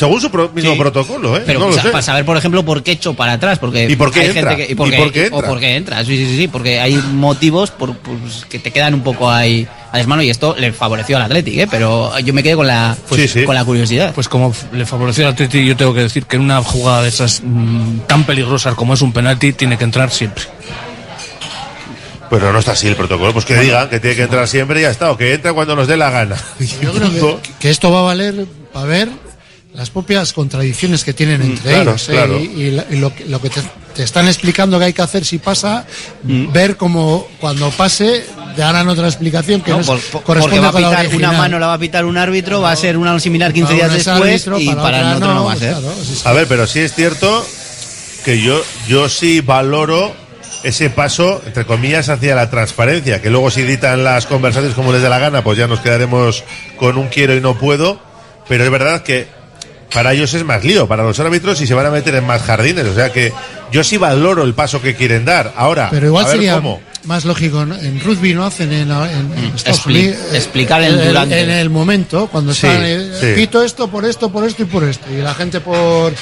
Según su pro- mismo Sí. protocolo, ¿eh? Pero no lo sa- sé. para saber, por ejemplo, por qué echó para atrás. Porque ¿Y por qué hay entra? gente que, ¿Y por qué- por qué O entra? por qué entra. Sí, sí, sí, sí, porque hay motivos por, pues, que te quedan un poco ahí a desmano y esto le favoreció al Athletic, ¿eh? Pero yo me quedé con la, pues, con la curiosidad. Pues como le favoreció al Atleti, yo tengo que decir que en una jugada de esas mm, tan peligrosas como es un penalti, tiene que entrar siempre. Pero no está así el protocolo. Pues que digan que tiene que entrar siempre y ya está. O que entra cuando nos dé la gana. Yo creo que, que esto va a valer para ver las propias contradicciones que tienen entre claro, ellos. ¿eh? claro. Y, y la- y lo, que- lo que te, te están explicando que hay que hacer si pasa, ver cómo cuando pase darán otra explicación que no, No, es- por- por- corresponde porque va a con la pitar una mano la va a pitar un árbitro, va a ser una similar 15 Para días después árbitro, y para para, el otro no, no, va a ser. claro, sí, sí. A ver, pero sí es cierto que yo, yo sí valoro ese paso, entre comillas, hacia la transparencia, que luego si editan las conversaciones como les dé la gana, pues ya nos quedaremos con un quiero y no puedo, pero es verdad que para ellos es más lío, para los árbitros y se van a meter en más jardines, o sea que yo sí valoro el paso que quieren dar. Ahora, Pero igual a ver sería cómo. más lógico, ¿no? en rugby no hacen en, en- en Estados expli- Unidos, eh, explicar el en, durante. en el momento, cuando Sí, están, eh, sí. quito esto por esto, por esto y por esto. Y la gente por...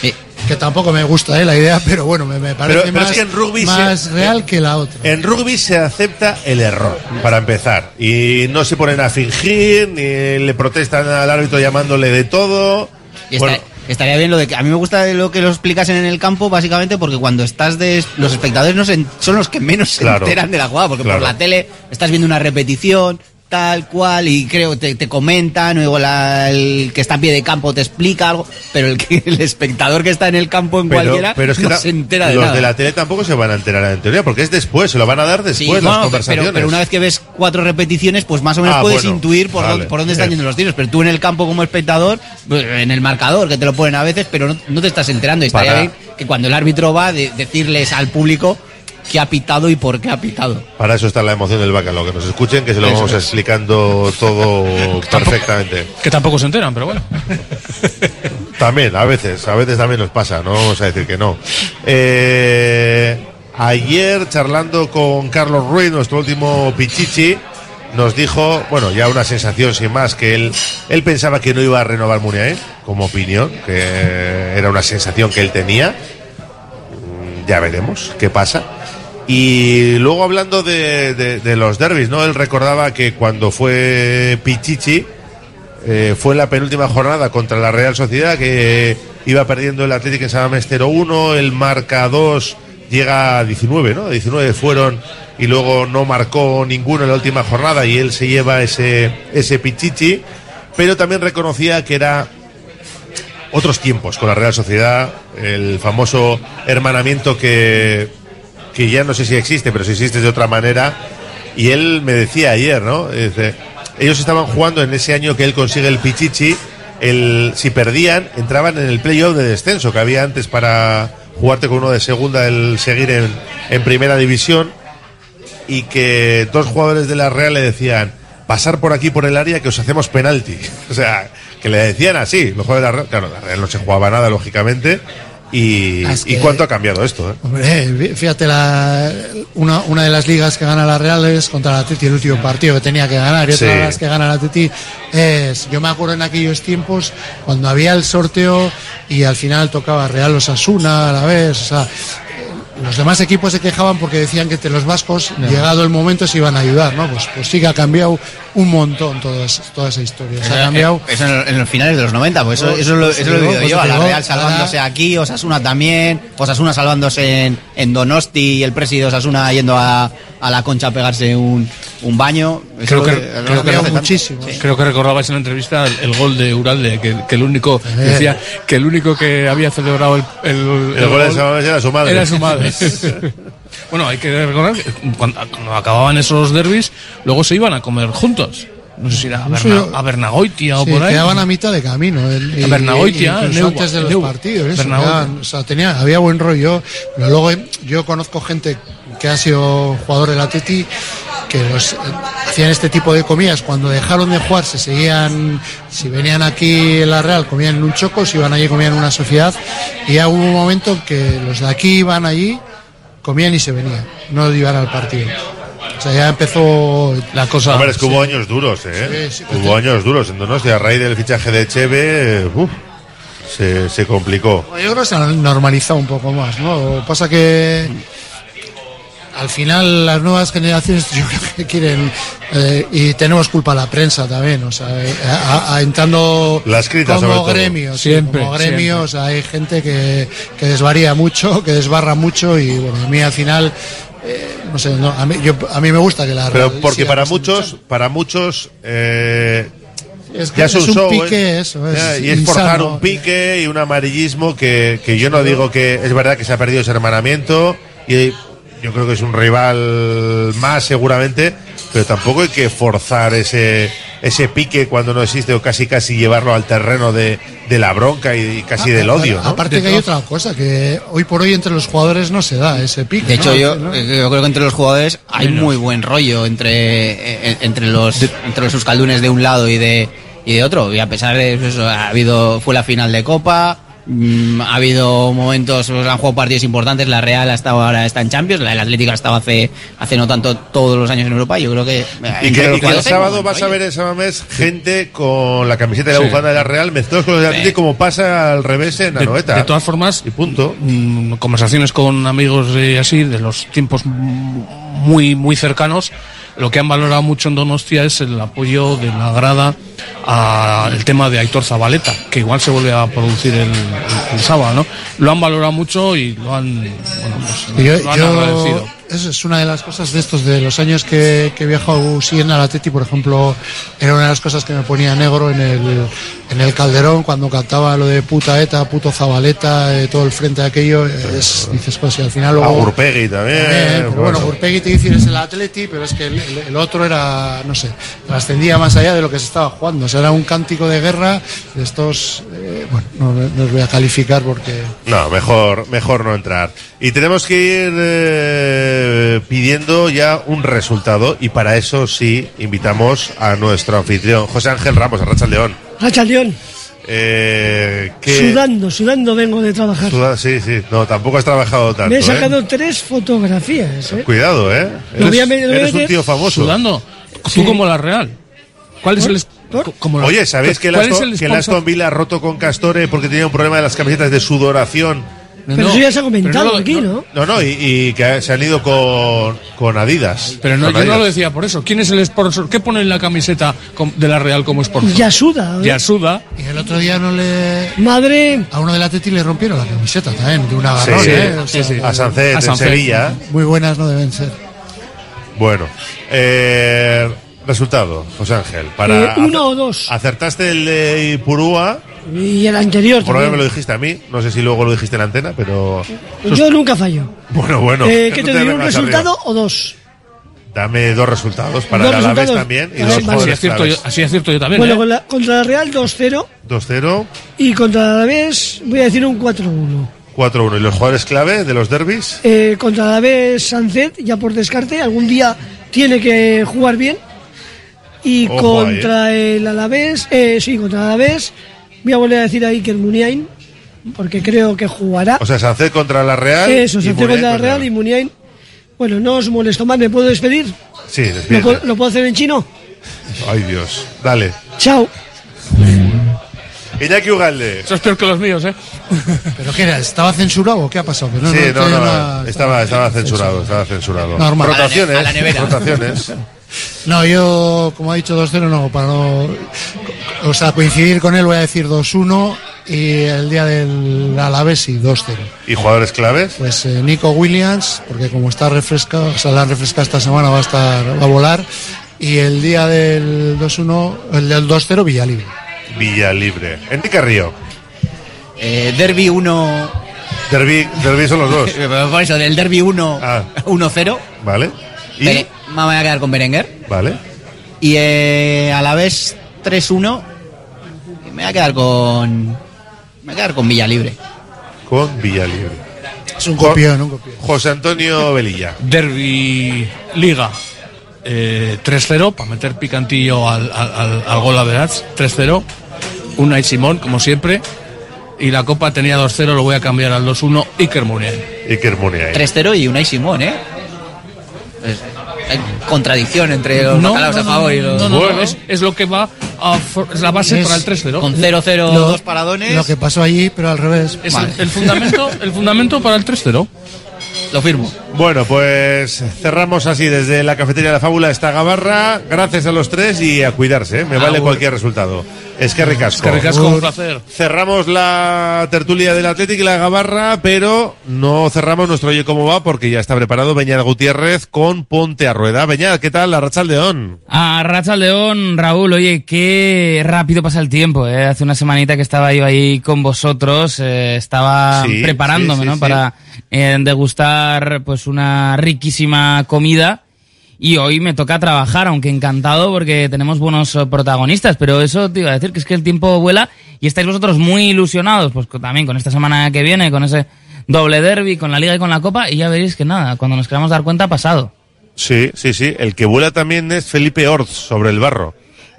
Que tampoco me gusta eh, la idea, pero bueno, me, me parece Pero- pero más, es que en rugby más se- real que la otra. En rugby se acepta el error, para empezar. Y no se ponen a fingir, ni le protestan al árbitro llamándole de todo. Y está- estaría bien lo de que a mí me gusta lo que lo explicasen en el campo básicamente porque cuando estás de los espectadores no se son los que menos se Claro. enteran de la jugada porque Claro. por la tele estás viendo una repetición tal cual y creo te, te comentan, luego la- el que está a pie de campo te explica algo, pero el, que, el espectador que está en el campo en Pero, cualquiera pero es que no se entera de los nada. de la tele tampoco se van a enterar en teoría, porque es después, se lo van a dar Sí, después bueno, las pero, conversaciones. pero una vez que ves cuatro repeticiones, pues más o menos Ah, puedes bueno, intuir por, vale, dónde, por dónde están yendo los tiros. Pero tú en el campo como espectador, pues, en el marcador, que te lo ponen a veces, pero no, no te estás enterando. Y estaría bien que cuando el árbitro va, de- decirles al público qué ha pitado y por qué ha pitado. Para eso está la emoción del bacalao, que nos escuchen, que se lo Eso vamos es. explicando todo perfectamente. Que tampoco se enteran, pero bueno. También, a veces, a veces también nos pasa, no vamos a decir que no. Eh, ayer, charlando con Carlos Ruiz, nuestro último Pichichi, nos dijo, bueno, ya una sensación sin más, que él, él pensaba que no iba a renovar Muniain, como opinión, que era una sensación que él tenía. Mm, Ya veremos qué pasa. Y luego hablando de, los derbis, ¿no? Él recordaba que cuando fue Pichichi, eh, fue la penúltima jornada contra la Real Sociedad que iba perdiendo el Atlético en San Mamés 0-1, el marca 2 llega a 19, ¿no? 19 fueron y luego no marcó ninguno en la última jornada y él se lleva ese, ese pichichi, pero también reconocía que era otros tiempos con la Real Sociedad, el famoso hermanamiento que, que ya no sé si existe, pero si existe de otra manera. Y él me decía ayer, ¿no? Dice, ellos estaban jugando en ese año que él consigue el Pichichi, el, si perdían, entraban en el playoff de descenso que había antes para jugarte con uno de segunda, el seguir en, en primera división, y que dos jugadores de la Real le decían, pasar por aquí por el área que os hacemos penalti. O sea, que le decían así, los jugadores de la Real, claro, la Real no se jugaba nada, lógicamente, y, Es y que- cuánto ha cambiado esto, ¿eh? Hombre, fíjate, la, una, una de las ligas que gana la Real es contra la Atleti, el último partido que tenía que ganar. Y otra Sí. de las que gana la Atleti es, yo me acuerdo en aquellos tiempos, cuando había el sorteo y al final tocaba Real Osasuna a la vez, o sea, los demás equipos se quejaban porque decían que te los vascos, llegado el momento, se iban a ayudar, ¿no? Pues, pues sí que ha cambiado un montón toda, esa- toda esa historia. Se ha cambiado. Eso en, en los finales de los 90, pues eso, Pues, eso, lo, pues eso lo he digo, vivido pues yo, a la Real salvándose aquí, Osasuna también, Osasuna salvándose en, en Donosti y el presi de Osasuna yendo a, a la concha a pegarse un, un baño. Eso Creo que, creo, que, tanto. creo que recordabais en la entrevista el, el gol de Uralde, que, que el único decía que el único que había celebrado el, el, El gol Mamés era su madre. Era su madre. bueno, hay que recordar que cuando, cuando acababan esos derbis, luego se iban a comer juntos. No sé si era a, Berna- a Bernagoitia o Sí, por ahí. quedaban a mitad de camino. el- y- Bernagoitia, antes de los partidos. eso, Bernagoitia. quedaban- o sea, tenía, había buen rollo. Pero luego eh, yo conozco gente que ha sido jugador del Atleti que los, eh, hacían este tipo de comidas. Cuando dejaron de jugar, se seguían. Si venían aquí en la Real, comían en un choco. Si iban allí, comían en una sociedad. Y ya hubo un momento en que los de aquí iban allí, comían y se venían. No iban al partido. O sea, ya empezó la cosa. Hombre, es que hubo años duros, ¿eh? Sí, sí, hubo años duros en Donostia. A raíz del fichaje de Cheve, uf, se, se complicó. Yo creo que se ha normalizado un poco más, ¿no? Pasa que al final las nuevas generaciones yo creo que quieren eh, y tenemos culpa la prensa también, o sea, eh, a- a- entrando Las críticas, como sobre todo. gremio, sí, Siempre, como gremio, o sea, hay gente que, que desvaría mucho, que desbarra mucho y bueno, a mí al final eh, no sé, no, a, mí, yo, a mí me gusta que la Pero porque para muchos, para muchos, eh, Es que ya es un, es un show, pique, ¿eh? eso, es Ya, y es forzar insano. un pique y un amarillismo que, que yo no digo que es verdad que se ha perdido ese hermanamiento y yo creo que es un rival más seguramente, pero tampoco hay que forzar ese ese pique cuando no existe o casi casi llevarlo al terreno de, de la bronca y, casi del odio. ¿no? Aparte que hay otra cosa, que hoy por hoy entre los jugadores no se da ese pique. De hecho, ¿no? yo, ¿no? eh, yo creo que entre los jugadores hay muy buen rollo entre, eh, entre los entre los euskaldunes de un lado y de y de otro. Y a pesar de eso, ha habido fue la final de Copa, ha habido momentos, pues, han jugado partidos importantes. La Real ha estado ahora está en Champions, la el Atlético ha estado hace hace no tanto todos los años en Europa. Yo creo que eh, Y que, y que el sábado vas a ver en Samamés gente con la camiseta y la Sí. bufanda de la Real mezclados con los de Atlético como pasa al revés en De, Anoeta. de todas formas, y punto. mm, conversaciones con amigos de así, de los tiempos mm, muy, muy cercanos, lo que han valorado mucho en Donostia es el apoyo de la grada al tema de Aitor Zabaleta, que igual se vuelve a producir el, el- el sábado, ¿no? Lo han valorado mucho y lo han, bueno, pues, Yo, lo han yo agradecido. Eso es una de las cosas de estos, de los años que, que he viajado siguiendo al Atleti, por ejemplo, era una de las cosas que me ponía negro en el, en el Calderón cuando cantaba lo de puta eta, puto zabaleta, eh, todo el frente de aquello, es, dices, pues y al final A luego... Urpegui también. Pero bueno, Urpegui te dice es el Atleti, pero es que el, el- el otro era, no sé, trascendía más allá de lo que se estaba jugando. O sea, era un cántico de guerra de estos, eh, bueno, no, no os voy a calificar porque... No, mejor, mejor no entrar. Y tenemos que ir eh, pidiendo ya un resultado y para eso sí invitamos a nuestro anfitrión, José Ángel Ramos, a Racha León. Racha León, Eh, que sudando, sudando vengo de trabajar. Suda- sí, sí, no, tampoco has trabajado tanto. Me he ¿eh? sacado tres fotografías. ¿eh? Cuidado, ¿eh? Lo voy a Eres, me- lo voy a eres un tío famoso. Sudando. Tú como la Real. ¿Cuál es el... como la- Oye, ¿sabéis que el, ¿Cuál es Aston, el que el? Aston Villa ha roto con Castore porque tenía un problema de las camisetas de sudoración? Pero eso ya se ha comentado no- aquí, ¿no? No, no, y, y que se han ido con, con Adidas. Pero no, Con yo no lo decía por eso. ¿Quién es el sponsor? ¿Qué pone en la camiseta de la Real como sponsor? Yasuda. ¿eh? Yasuda. Y el otro día no le... Madre... A uno del Atleti le rompieron la camiseta también, de un agarrón, Sí, ¿eh? sí, sí. A Sancet, A en Sevilla. Muy buenas no deben ser. Bueno, eh, resultado, José Ángel. Para Eh, uno o dos. Acertaste el de Ipurúa. Y el anterior Por lo menos me lo también. dijiste a mí. No sé si luego lo dijiste en la antena, pero. Yo nunca fallo. Bueno, bueno. Eh, ¿Qué te digo? ¿Un resultado arriba. o dos? Dame dos resultados para Dos el Alavés también y dos Así es cierto, yo- así es cierto yo también. bueno, ¿eh? con la- contra la Real 2-0 2-0, y contra la Alavés voy a decir un 4-1. 4-1. ¿Y los jugadores clave de los derbis? Eh, contra la Alavés Sancet, ya por descarte, algún día tiene que jugar bien. Y Ojo ahí, contra el Alavés, eh, sí, contra el Alavés, voy a volver a decir a Iker Muniain, porque creo que jugará. O sea, Sancet contra la Real. Eso, Sancet contra la Real y Muniain. Bueno, no os molesto más, ¿me puedo despedir? Sí, ¿Lo despídete. puedo, lo puedo hacer en chino? Ay, Dios. Dale. Chao. Iñaki Ugalde. Eso es peor que los míos, ¿eh? ¿Pero qué era? ¿Estaba censurado o qué ha pasado? Que no, sí, no, que no, era- estaba, estaba censurado, estaba censurado. Normal. Rotaciones, A la ne- a la nevera. rotaciones. No, yo, como ha dicho 2-0, no, para no. O sea, coincidir con él, voy a decir 2-1 y el día del Alavés sí, 2-0. ¿Y jugadores claves? Pues eh, Nico Williams, porque como está refrescado, o sea, la han refrescado esta semana, va a estar, va a volar. Y el día del 2-1, el del 2-0, Villalibre. Villa Libre. Enrique Río. Eh, derby 1. Derby, derby son los dos. Por eso, del Derby 1 Ah. 1-0. Vale. Y, Bere- Me voy a quedar con Berenguer. vale. Y eh, a la vez 3-1. y Me voy a quedar con. Me voy a quedar con Villa Libre. Con Villa Libre. Es un copión, un copión. José Antonio Velilla. Derby Liga. eh, 3-0 para meter picantillo al, al, al, al gol a Verats. 3-0. Unai Simón, como siempre. Y la Copa tenía 2-0, lo voy a cambiar al 2-1. Iker Muniain. Iker Muniain. 3-0 y Unai Simón, ¿eh? Es- hay contradicción entre los No, bacalaos no, a no, favor y los. no, no, no, es, es lo que va a for- es la base Es- para el 3-0. Con 0-0, Lo- dos paradones. Lo que pasó allí, pero al revés. Es el, el fundamento, el fundamento para el 3-0. Lo firmo. Bueno, pues cerramos así desde la cafetería de la fábula esta gabarra. Gracias a los tres y a cuidarse, ¿eh? me vale Agur. cualquier resultado. Es que ricasco. Que ricasco, un placer. Cerramos la tertulia del Atlético y la gabarra, pero no cerramos nuestro Oye Cómo Va porque ya está preparado Beñat Gutiérrez con Ponte a Rueda. Beñat, ¿qué tal? La Racha León. A Racha León, Raúl, oye, qué rápido pasa el tiempo, ¿eh? Hace una semanita que estaba yo ahí con vosotros, eh, estaba Sí, preparándome, sí, sí, ¿no? sí. Para eh, degustar, pues, una riquísima comida. Y hoy me toca trabajar, aunque encantado porque tenemos buenos eh, protagonistas, pero eso te iba a decir que es que el tiempo vuela y estáis vosotros muy ilusionados, pues también con esta semana que viene, con ese doble derby, con la liga y con la copa, y ya veréis que nada, cuando nos queramos dar cuenta ha pasado. Sí, sí, sí. El que vuela también es Felipe Orz sobre el barro.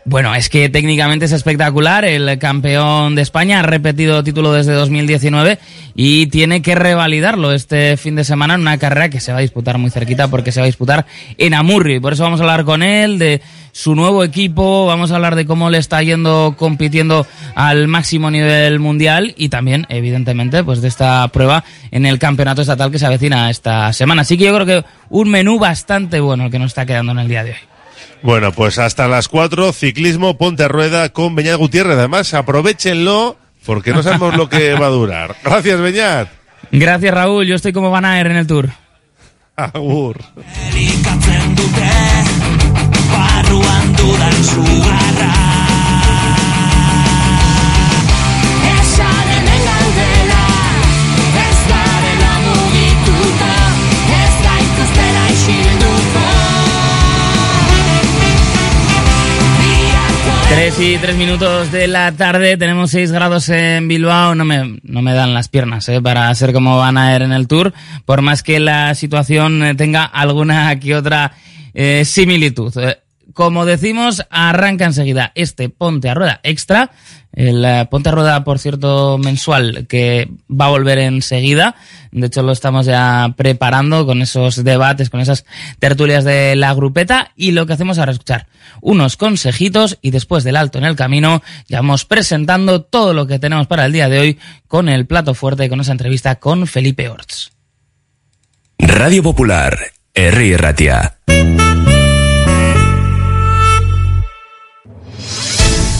Bueno, es que técnicamente es espectacular. El campeón de España ha repetido título desde 2019 y tiene que revalidarlo este fin de semana en una carrera que se va a disputar muy cerquita porque se va a disputar en Amurrio. Y por eso vamos a hablar con él de su nuevo equipo, vamos a hablar de cómo le está yendo compitiendo al máximo nivel mundial y también, evidentemente, pues de esta prueba en el campeonato estatal que se avecina esta semana. Así que yo creo que un menú bastante bueno el que nos está quedando en el día de hoy. Bueno, pues hasta las 4, ciclismo, ponte a rueda con Beñat Gutiérrez. Además, aprovechenlo porque no sabemos lo que va a durar. Gracias, Beñat. Gracias, Raúl. Yo estoy como Van Aer en el Tour. Agur. Elikatzen dute Barruan dudan sugarra 3 y 3 minutos de la tarde, tenemos 6 grados en Bilbao, no me, no me dan las piernas eh, para ser como van a ir en el tour, por más que la situación eh, tenga alguna que otra eh, similitud. Como decimos, arranca enseguida este Ponte a Rueda Extra, el eh, Ponte a Rueda, por cierto, mensual, que va a volver enseguida. De hecho, lo estamos ya preparando con esos debates, con esas tertulias de la grupeta. Y lo que hacemos ahora es escuchar unos consejitos y después del alto en el camino, ya vamos presentando todo lo que tenemos para el día de hoy con el plato fuerte, con esa entrevista con Felipe Orts. Radio Popular, Herri Ratia.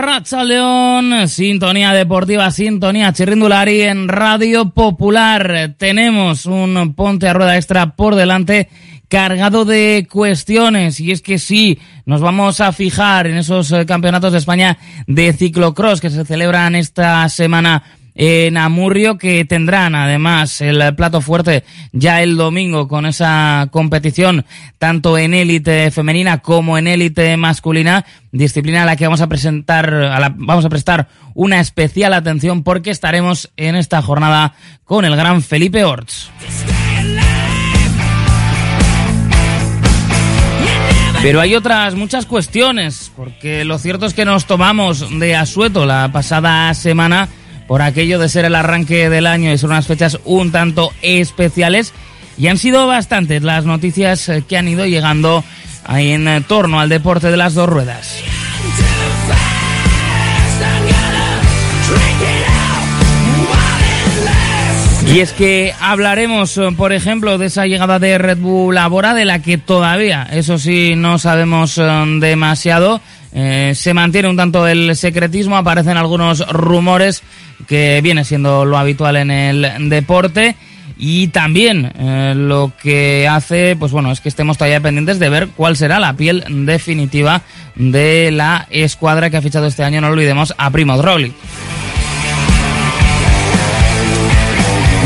Racha León, sintonía deportiva, sintonía chirrindulari en Radio Popular. Tenemos un ponte a rueda extra por delante cargado de cuestiones y es que sí, nos vamos a fijar en esos eh, campeonatos de España de ciclocross que se celebran esta semana en Amurrio que tendrán además el plato fuerte ya el domingo con esa competición tanto en élite femenina como en élite masculina disciplina a la que vamos a presentar a la, vamos a prestar una especial atención porque estaremos en esta jornada con el gran Felipe Orts. Pero hay otras muchas cuestiones, porque lo cierto es que nos tomamos de asueto la pasada semana por aquello de ser el arranque del año y ser unas fechas un tanto especiales. Y han sido bastantes las noticias eh, que han ido llegando ahí en eh, torno al deporte de las dos ruedas. Y es que hablaremos, eh, por ejemplo, de esa llegada de Red Bull a Bora, de la que todavía, eso sí, no sabemos demasiado. Eh, se mantiene un tanto el secretismo, aparecen algunos rumores que viene siendo lo habitual en el deporte. y también eh, lo que hace, pues bueno, es que estemos todavía pendientes de ver cuál será la piel definitiva de la escuadra que ha fichado este año, no olvidemos, a Primo Roglic.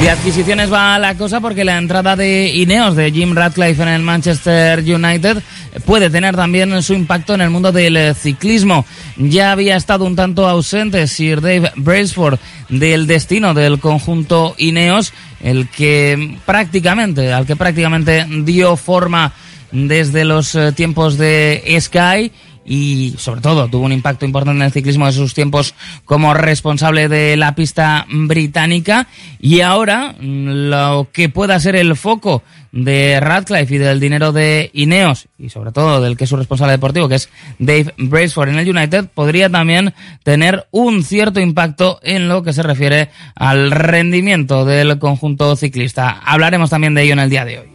De adquisiciones va la cosa porque la entrada de Ineos, de Jim Radcliffe en el Manchester United, puede tener también su impacto en el mundo del eh, ciclismo. Ya había estado un tanto ausente Sir Dave Braceford del destino del conjunto Ineos, el que prácticamente, al que prácticamente dio forma desde los eh, tiempos de Sky y sobre todo tuvo un impacto importante en el ciclismo de sus tiempos como responsable de la pista británica y ahora mm, lo que pueda ser el foco de Radcliffe y del dinero de Ineos y sobre todo del que es su responsable deportivo que es Dave Braceford en el United podría también tener un cierto impacto en lo que se refiere al rendimiento del conjunto ciclista. Hablaremos también de ello en el día de hoy.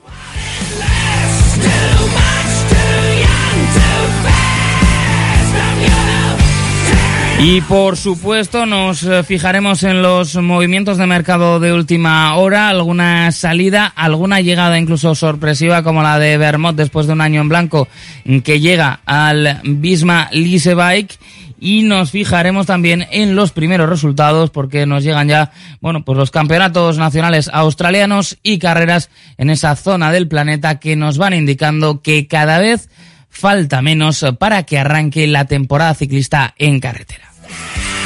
Y por supuesto nos eh, fijaremos en los movimientos de mercado de última hora, alguna salida, alguna llegada incluso sorpresiva como la de Vermont después de un año en blanco que llega al Bisma Bike y nos fijaremos también en los primeros resultados porque nos llegan ya, bueno, pues los campeonatos nacionales australianos y carreras en esa zona del planeta que nos van indicando que cada vez falta menos para que arranque la temporada ciclista en carretera. Yeah.